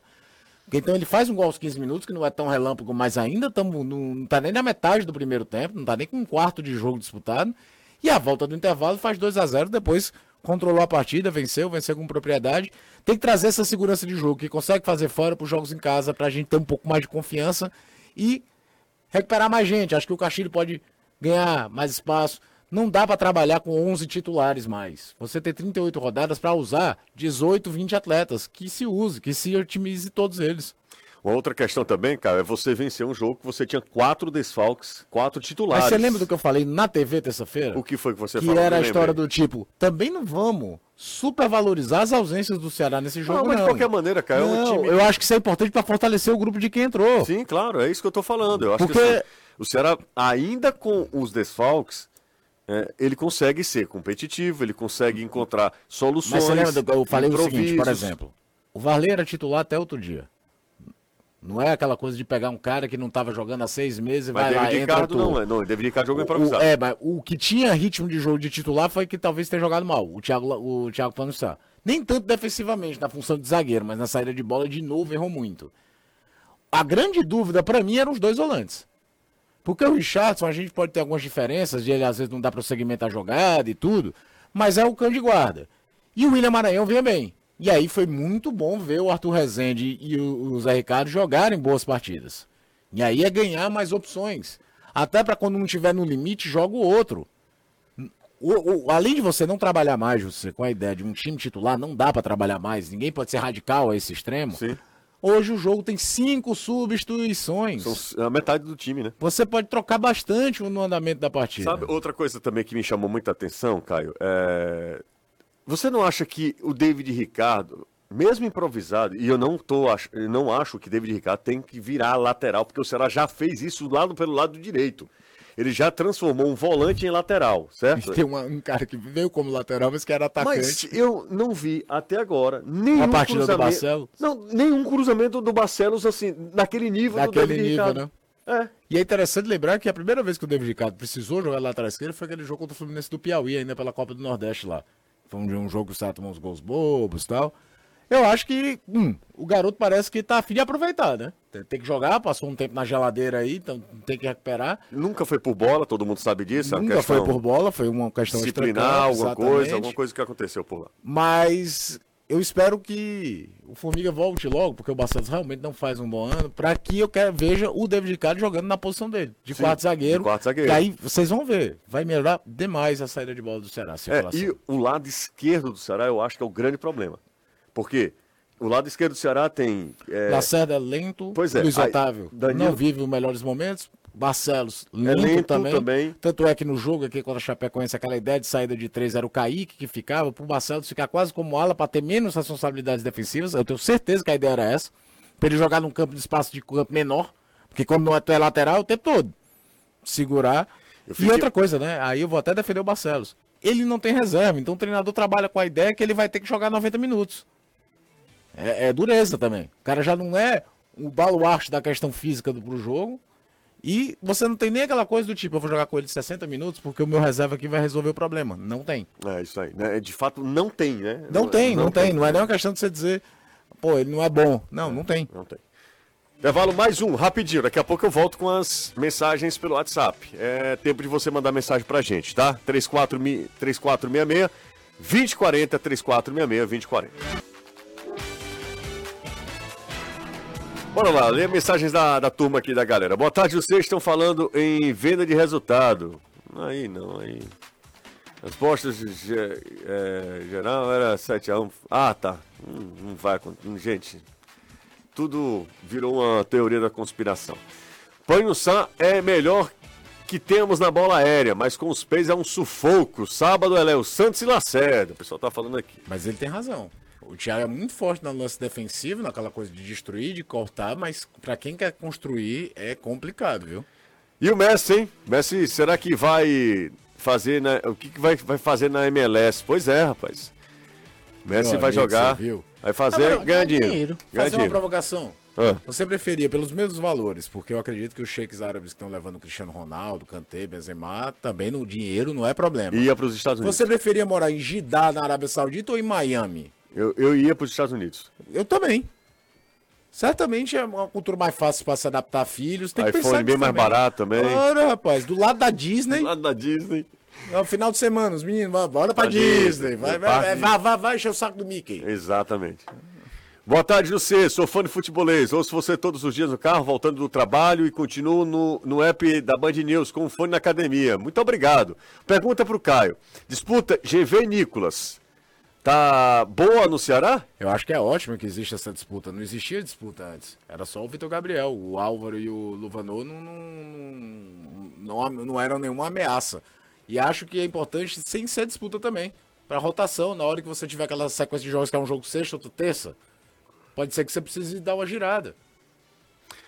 Então ele faz um gol aos 15 minutos, que não é tão relâmpago, mas ainda tamo, não, não tá nem na metade do primeiro tempo, não tá nem com um quarto de jogo disputado. E a volta do intervalo faz 2 a 0 depois controlou a partida, venceu, venceu com propriedade. Tem que trazer essa segurança de jogo, que consegue fazer fora para os jogos em casa, pra gente ter um pouco mais de confiança e recuperar mais gente. Acho que o Castilho pode ganhar mais espaço. Não dá para trabalhar com 11 titulares mais. Você tem 38 rodadas para usar 18, 20 atletas. Que se use, que se otimize todos eles. Uma outra questão também, cara, é você vencer um jogo que você tinha quatro desfalques, quatro titulares. Mas você lembra do que eu falei na TV terça-feira? O que foi que você que falou? era a história do tipo, também não vamos supervalorizar as ausências do Ceará nesse jogo, Não, mas de não. qualquer maneira, cara, é um Não, time- Eu acho que isso é importante para fortalecer o grupo de quem entrou. Sim, claro, é isso que eu tô falando. Eu acho Porque- que assim, o Ceará, ainda com os desfalques, é, ele consegue ser competitivo, ele consegue encontrar soluções. Mas você lembra do eu falei o seguinte, por exemplo. O Varley era titular até outro dia. Não é aquela coisa de pegar um cara que não estava jogando há seis meses e vai lá, entra Ricardo não, é, não, David Ricardo jogou O- improvisado. é, mas o que tinha ritmo de jogo de titular foi que talvez tenha jogado mal, o Thiago, o Thiago Plano Sá. Nem tanto defensivamente, na função de zagueiro, mas na saída de bola, de novo, errou muito. A grande dúvida pra mim eram os dois volantes. Porque o Richardson, a gente pode ter algumas diferenças, de ele às vezes não dá prosseguimento à jogada e tudo, mas é o cão de guarda. E o William Maranhão vinha bem. E aí foi muito bom ver o Arthur Rezende e o, o Zé Ricardo jogarem boas partidas. E aí é ganhar mais opções. Até para quando não tiver no limite, joga o outro. O- o- além de você não trabalhar mais, você com a ideia de um time titular, não dá para trabalhar mais. Ninguém pode ser radical a esse extremo. Hoje o jogo tem cinco substituições. São a metade do time, né? Você pode trocar bastante no andamento da partida. Sabe, outra coisa também que me chamou muita atenção, Caio, é... Você não acha que o David Ricardo, mesmo improvisado, e eu não, tô, eu não acho que David Ricardo tem que virar lateral, porque o Ceará já fez isso lá no- pelo lado direito. Ele já transformou um volante em lateral, certo? Tem uma- um cara que veio como lateral, mas que era atacante. Mas eu não vi até agora nenhum A partida do cruzamento. Barcelos? Não, nenhum cruzamento do Barcelos assim, naquele nível do Naquele David nível, Ricardo. né? É. E é interessante lembrar que a primeira vez que o David Ricardo precisou jogar lateral esquerdo foi aquele jogo contra o Fluminense do Piauí, ainda pela Copa do Nordeste lá. Foi um, jogo que o Ceará tomou uns gols bobos e tal. Eu acho que hum, o garoto parece que tá afim de aproveitar, né? Tem, tem que jogar, passou um tempo na geladeira aí, então tem que recuperar. Nunca foi por bola, todo mundo sabe disso. é Nunca questão foi por bola, foi uma questão disciplinar, alguma coisa, alguma coisa que aconteceu por lá. Mas eu espero que o Formiga volte logo, porque o Barcelos realmente não faz um bom ano, para que eu quero, veja o David Ricardo jogando na posição dele, de Sim, quarto zagueiro. de quarto zagueiro. Que aí vocês vão ver, vai melhorar demais a saída de bola do Ceará. É, e o lado esquerdo do Ceará eu acho que é o grande problema. Porque o lado esquerdo do Ceará tem. É, Lacerda é lento, Pois é, Luiz aí, Otávio Danilo- não vive os melhores momentos, Barcelos É lento, lento também. também. Tanto é que no jogo aqui contra a Chapecoense, aquela ideia de saída de três era o Kaique que ficava, pro Barcelos ficar quase como ala para ter menos responsabilidades defensivas. Eu tenho certeza que a ideia era essa. Pra ele jogar num campo de espaço de campo menor, porque quando não é, é lateral, o tempo todo. Segurar. Eu E fiquei- outra coisa, né? Aí eu vou até defender o Barcelos. Ele não tem reserva, então o treinador trabalha com a ideia que ele vai ter que jogar 90 minutos. É, é dureza também. O cara já não é o baluarte da questão física do pro jogo. E você não tem nem aquela coisa do tipo, eu vou jogar com ele 60 minutos porque o meu reserva aqui vai resolver o problema. Não tem. É isso aí. Né? De fato, não tem, né? Não tem, não, tem. Não é nem uma questão de você dizer, pô, ele não é bom. Não, não tem. Não tem. Intervalo mais um, rapidinho. Daqui a pouco eu volto com as mensagens pelo WhatsApp. É tempo de você mandar mensagem pra gente, tá? 34, 3466 2040 3466 2040. Bora lá, lê mensagens da, da turma aqui da galera. Boa tarde, vocês estão falando em venda de resultado. Aí não, aí. As postas de, é, geral era 7x1. Ah, tá. Hum, não vai acontecer. Gente, tudo virou uma teoria da conspiração. Panho Sá é melhor que temos na bola aérea, mas com os pés é um sufoco. Sábado é Léo Santos e Lacerda. O pessoal tá falando aqui. Mas ele tem razão. O Thiago é muito forte no lance defensivo, naquela coisa de destruir, de cortar, mas pra quem quer construir é complicado, viu? E o Messi, hein? Messi, será que vai fazer na... o que, que vai, vai fazer na MLS? Pois é, rapaz. Messi vai jogar, vai fazer, ganha dinheiro. dinheiro. Ganha Fazer uma dinheiro. provocação. Ah. Você preferia pelos mesmos valores, porque eu acredito que os cheques árabes que estão levando Cristiano Ronaldo, Kanté, Benzema, também no dinheiro não é problema. Ia para os Estados Unidos. Você preferia morar em Jeddah, na Arábia Saudita ou em Miami? Eu, eu ia para os Estados Unidos. Eu também. Certamente é uma cultura mais fácil para se adaptar a filhos. Tem que iPhone pensar bem mais também. barato também. Ora, rapaz, do lado da Disney. Do lado da Disney. No final de semana, os meninos, bora pra Pra Disney. Disney, Vai, vai, vai, vai, vai, encher o saco do Mickey. Exatamente. Boa tarde, José. Sou fã de futebolês. Ouço você todos os dias no carro, voltando do trabalho e continuo no, no app da Band News com fone na academia. Muito obrigado. Pergunta pro Caio. Disputa GV Nicolas. Tá boa no Ceará? Eu acho que é ótimo que existe essa disputa. Não existia disputa antes. Era só o Vitor Gabriel. O Álvaro e o Luvanor não, não, não, não eram nenhuma ameaça. E acho que é importante sem ser disputa também. Pra rotação, na hora que você tiver aquela sequência de jogos que é um jogo sexta, outro terça, pode ser que você precise dar uma girada.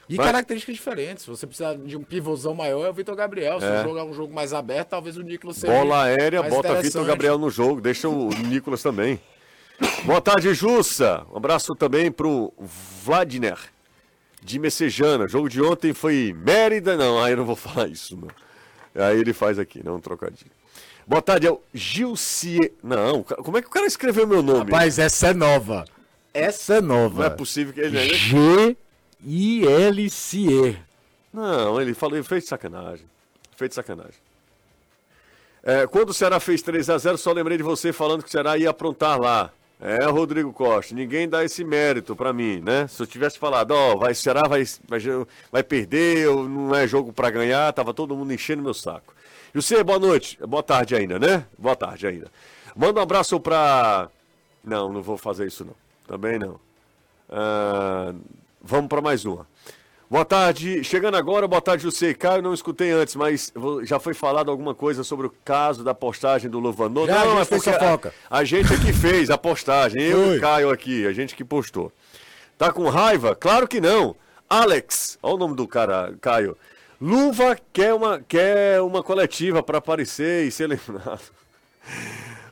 E Vai- características diferentes. Se você precisar de um pivôzão maior, é o Vitor Gabriel. Se É. o jogo é um jogo mais aberto, talvez o Nicolas seja. Bola aérea, mais bota Vitor. Gabriel no jogo, deixa o Nicolas também. Boa tarde, Jussa. Um abraço também pro Vladimir de Messejana. O jogo de ontem foi Mérida. Não, aí eu não vou falar isso, não. Aí ele faz aqui, não um trocadilho. Boa tarde, é o Gilcie. Não, como é que o cara escreveu meu nome? Rapaz, essa é nova. Essa é nova. Não é possível que ele. ele- G-I-L-C-E. Não, ele falou, ele fez de sacanagem. Fez de sacanagem. É, quando o Ceará fez 3 a 0 só lembrei de você falando que o Ceará ia aprontar lá. É, Rodrigo Costa, ninguém dá esse mérito pra mim, né? Se eu tivesse falado, ó, vai, o Ceará vai, vai, vai perder, não é jogo pra ganhar, tava todo mundo enchendo meu saco. José, boa noite, boa tarde ainda, né? Boa tarde ainda. Manda um abraço pra... Não, não vou fazer isso não, também não. Ah, vamos pra mais uma. Boa tarde, chegando agora, boa tarde, José Caio, não escutei antes, mas já foi falado alguma coisa sobre o caso da postagem do a não, gente é porque a, a gente é que fez a postagem, eu e o Caio aqui, a gente que postou. Tá com raiva? Claro que não. Alex, olha o nome do cara, Caio. Luva quer uma, quer uma coletiva para aparecer e ser lembrado.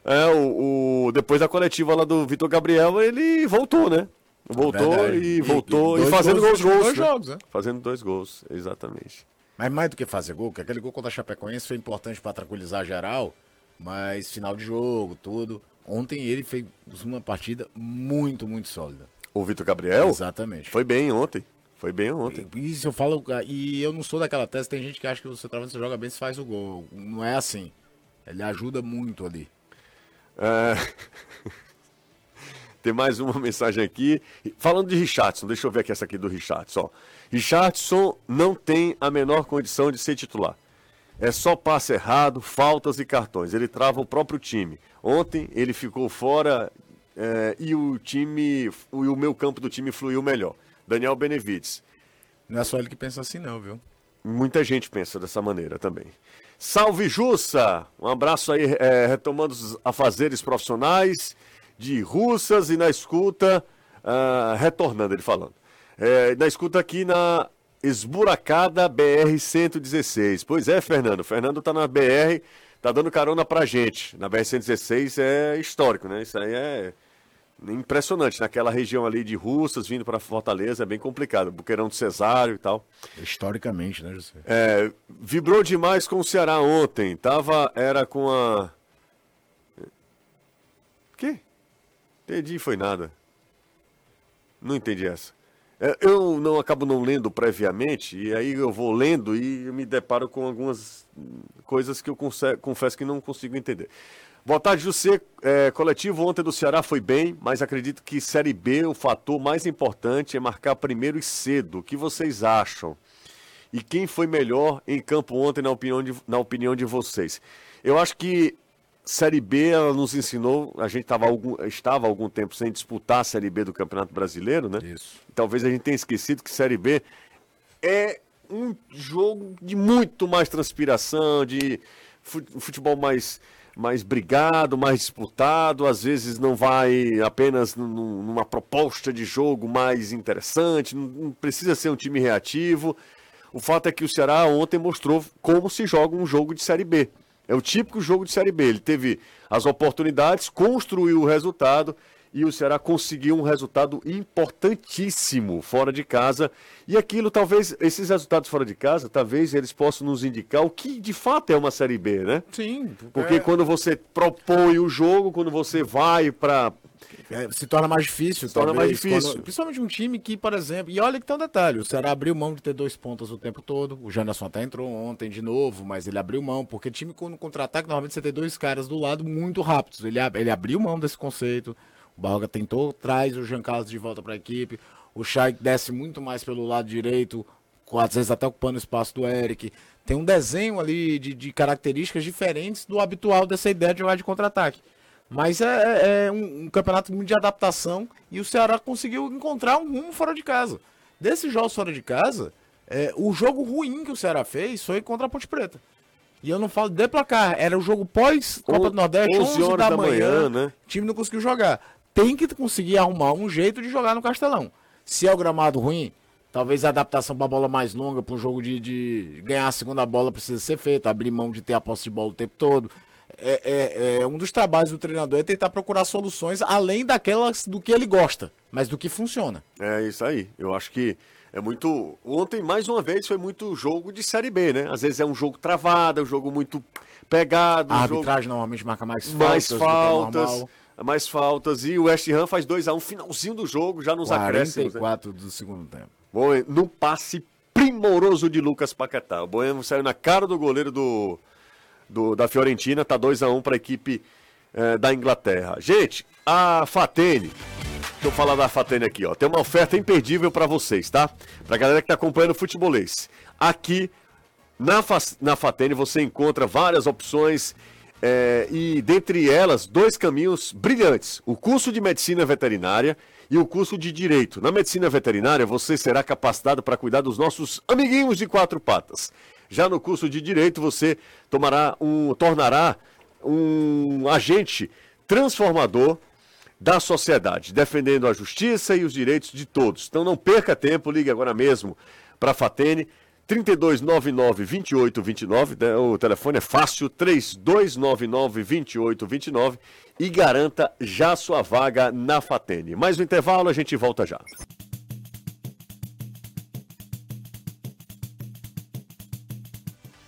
É, o, o- depois da coletiva lá do Vitor Gabriel, ele voltou, né? Voltou Verdade. e E- voltou e e, dois fazendo gols gols. dois né? jogos, né? Fazendo dois gols, exatamente. Mas mais do que fazer gol, que aquele gol contra a Chapecoense foi importante pra tranquilizar geral, mas final de jogo, tudo. Ontem ele fez uma partida muito, muito sólida. O Vitor Gabriel? Exatamente. Foi bem ontem. Foi bem ontem. Isso eu falo, e eu não sou daquela tese, tem gente que acha que você você joga bem se faz o gol. Não é assim. Ele ajuda muito ali. É... Tem mais uma mensagem aqui. Falando de Richardson, deixa eu ver aqui essa aqui do Richardson. ó. Richardson não tem a menor condição de ser titular. É só passe errado, faltas e cartões. Ele trava o próprio time. Ontem ele ficou fora é, e o time, o, o meu campo do time fluiu melhor. Daniel Benevides. Não é só ele que pensa assim, não, viu? Muita gente pensa dessa maneira também. Salve Jussa! Um abraço aí, é, retomando os afazeres profissionais de russas e na escuta, ah, retornando ele falando. É, na escuta aqui na esburacada BR-116. Pois é, Fernando. Fernando tá na BR, tá dando carona pra gente. Na BR-116 é histórico, né? Isso aí é impressionante. Naquela região ali de Russas, vindo para Fortaleza, é bem complicado. Buqueirão do Cesário e tal. Historicamente, né, José? É, vibrou demais com o Ceará ontem. Tava, era com a. Que? Entendi, foi nada. Não entendi essa. É, eu não acabo não lendo previamente, e aí eu vou lendo e me deparo com algumas coisas que eu confesso que não consigo entender. Boa tarde, José. É, coletivo ontem do Ceará foi bem, mas acredito que Série B o fator mais importante é marcar primeiro e cedo. O que vocês acham? E quem foi melhor em campo ontem, na opinião de, na opinião de vocês? Eu acho que Série B ela nos ensinou, a gente tava algum, estava há algum tempo sem disputar a Série B do Campeonato Brasileiro, né? Isso. Talvez a gente tenha esquecido que Série B é um jogo de muito mais transpiração, de fu- futebol mais, mais brigado, mais disputado, às vezes não vai apenas num- numa proposta de jogo mais interessante, não precisa ser um time reativo. O fato é que o Ceará ontem mostrou como se joga um jogo de Série B. É o típico jogo de Série B. Ele teve as oportunidades, construiu o resultado e o Ceará conseguiu um resultado importantíssimo fora de casa. E aquilo, talvez, esses resultados fora de casa, talvez eles possam nos indicar o que de fato é uma Série B, né? Sim. Porque é- quando você propõe o jogo, quando você vai para se torna mais difícil, Se torna mais talvez, difícil. quando- principalmente um time que, por exemplo, e olha que tem um detalhe, o Ceará abriu mão de ter dois pontas o tempo todo, o Janderson até entrou ontem de novo, mas ele abriu mão, porque time quando contra-ataque, normalmente você tem dois caras do lado muito rápidos, ele, ele abriu mão desse conceito, o Barroca tentou, traz o Jean Carlos de volta para a equipe, o Chay desce muito mais pelo lado direito, às vezes até ocupando o espaço do Eric, tem um desenho ali de, de características diferentes do habitual dessa ideia de jogar de contra-ataque. Mas é, é- é um, um campeonato muito de adaptação e o Ceará conseguiu encontrar um rumo fora de casa. Desses jogos fora de casa, é, o jogo ruim que o Ceará fez foi contra a Ponte Preta. E eu não falo de placar, era o jogo pós-Copa do Nordeste, 11, 11 da, manhã, né? o time não conseguiu jogar. Tem que conseguir arrumar um jeito de jogar no Castelão. Se é o gramado ruim, talvez a adaptação para a bola mais longa, para um jogo de, de ganhar a segunda bola precisa ser feita, abrir mão de ter a posse de bola o tempo todo. É, é- é um dos trabalhos do treinador é tentar procurar soluções além daquelas do que ele gosta, mas do que funciona. É isso aí. Eu acho que é muito. Ontem, mais uma vez, foi muito jogo de Série B, né? Às vezes é um jogo travado, é um jogo muito pegado. A um jogo... arbitragem normalmente marca mais faltas. mais faltas. normal. Mais faltas. E o West Ham faz 2x1 finalzinho do jogo, já nos acréscimos. né? 44 do segundo tempo. Bom, num passe primoroso de Lucas Paquetá. O Boemo saiu na cara do goleiro do, do- da Fiorentina, tá 2x1 para a equipe eh, da Inglaterra. Gente, a Fatene, deixa eu falar da Fatene aqui, ó. Tem uma oferta imperdível para vocês, tá? Pra galera que tá acompanhando o futebolês. Aqui na, na Fatene você encontra várias opções é, e dentre elas dois caminhos brilhantes: o curso de medicina veterinária e o curso de direito. Na medicina veterinária você será capacitado para cuidar dos nossos amiguinhos de quatro patas. Já no curso de direito você tomará um, tornará um agente transformador da sociedade, defendendo a justiça e os direitos de todos. Então não perca tempo, ligue agora mesmo para a Fatene. 3299 2829, né? o telefone é fácil, 3299 2829 e garanta já sua vaga na Fatene. Mais um intervalo, a gente volta já.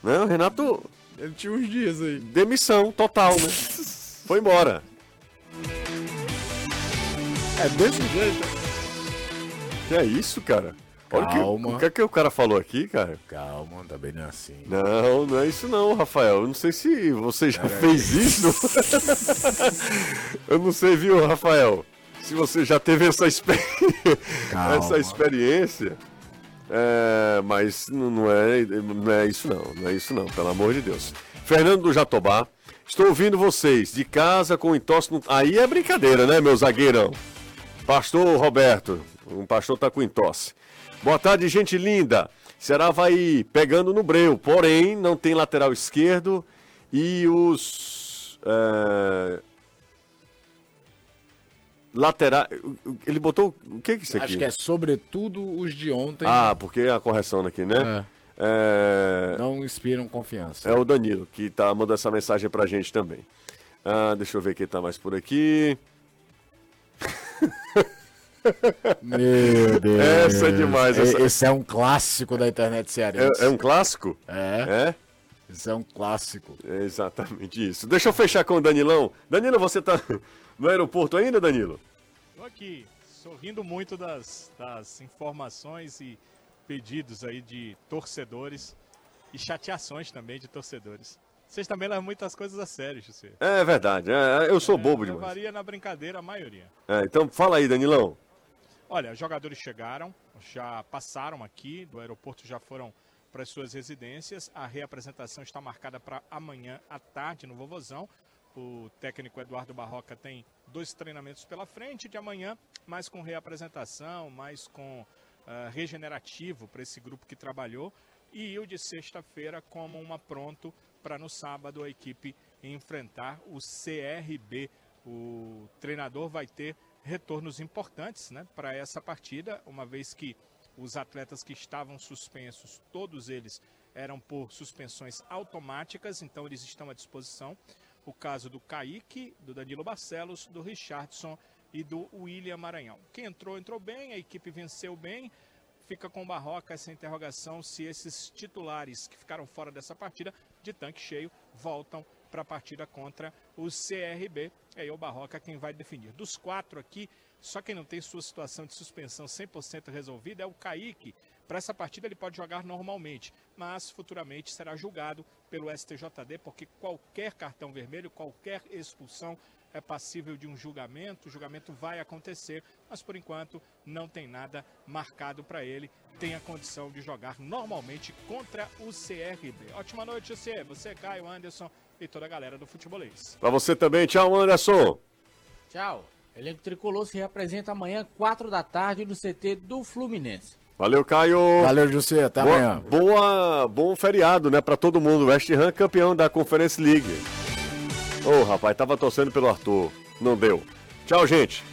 Não, Renato. Ele tinha uns dias aí. Demissão total, né? Foi embora. É desse jeito. Que é isso, cara? Olha o que- Calma. O que, é que o cara falou aqui, cara? Calma, também não é assim. Não, não é isso não, Rafael. Eu não sei se você já fez isso. Eu não sei, viu, Rafael? Se você já teve essa, exper- Calma. essa experiência. É, mas não é, não é isso não, não é isso não, pelo amor de Deus. Fernando do Jatobá, estou ouvindo vocês de casa com entorse no... Aí é brincadeira, né, meu zagueirão? Pastor Roberto, um pastor tá com entorse. Boa tarde, gente linda. Ceará vai pegando no breu, porém não tem lateral esquerdo e os é, laterais. Ele botou o que é isso aqui? Acho que é sobretudo os de ontem. Ah, porque a correção aqui, né? É. Não inspiram confiança. É o Danilo que tá mandando essa mensagem pra gente também. Ah, deixa eu ver quem tá mais por aqui. Meu Deus. Essa é demais. Essa... Esse é um clássico da internet cearense. É, é um clássico? É. É? Isso é um clássico. É exatamente isso. Deixa eu fechar com o Danilão. Danilo, você tá no aeroporto ainda, Danilo? Tô aqui, Sorrindo muito das, das informações e pedidos aí de torcedores e chateações também de torcedores. Vocês também levam muitas coisas a sério, José. É verdade, é, eu sou bobo demais. Levaria na brincadeira a maioria. É, então fala aí, Danilão. Olha, os jogadores chegaram, já passaram aqui do aeroporto, já foram para as suas residências. A reapresentação está marcada para amanhã à tarde no Vovozão. O técnico Eduardo Barroca tem dois treinamentos pela frente de amanhã, mais com reapresentação, mais com uh, regenerativo para esse grupo que trabalhou. E o de sexta-feira como uma pronto para no sábado a equipe enfrentar o CRB. O treinador vai ter retornos importantes né, para essa partida, uma vez que os atletas que estavam suspensos, todos eles eram por suspensões automáticas, então eles estão à disposição. O caso do Kaique, do Danilo Barcelos, do Richardson e do William Maranhão. Quem entrou, entrou bem, a equipe venceu bem. Fica com Barroca essa interrogação se esses titulares que ficaram fora dessa partida de tanque cheio voltam para a partida contra o CRB. É o Barroca quem vai definir. Dos quatro aqui, só quem não tem sua situação de suspensão 100% resolvida é o Kaique. Para essa partida ele pode jogar normalmente, mas futuramente será julgado pelo STJD, porque qualquer cartão vermelho, qualquer expulsão é passível de um julgamento. O julgamento vai acontecer, mas por enquanto não tem nada marcado para ele. Tem a condição de jogar normalmente contra o CRB. Ótima noite, você, você, Caio Anderson e toda a galera do futebolês. Pra você também, tchau, Anderson. Tchau. Elenco Tricolor se representa amanhã, 4 da tarde, no CT do Fluminense. Valeu, Caio. Valeu, José. Até boa, amanhã. Boa, bom feriado, né, pra todo mundo. West Ham campeão da Conference League. Ô, oh, rapaz, tava torcendo pelo Arthur. Não deu. Tchau, gente.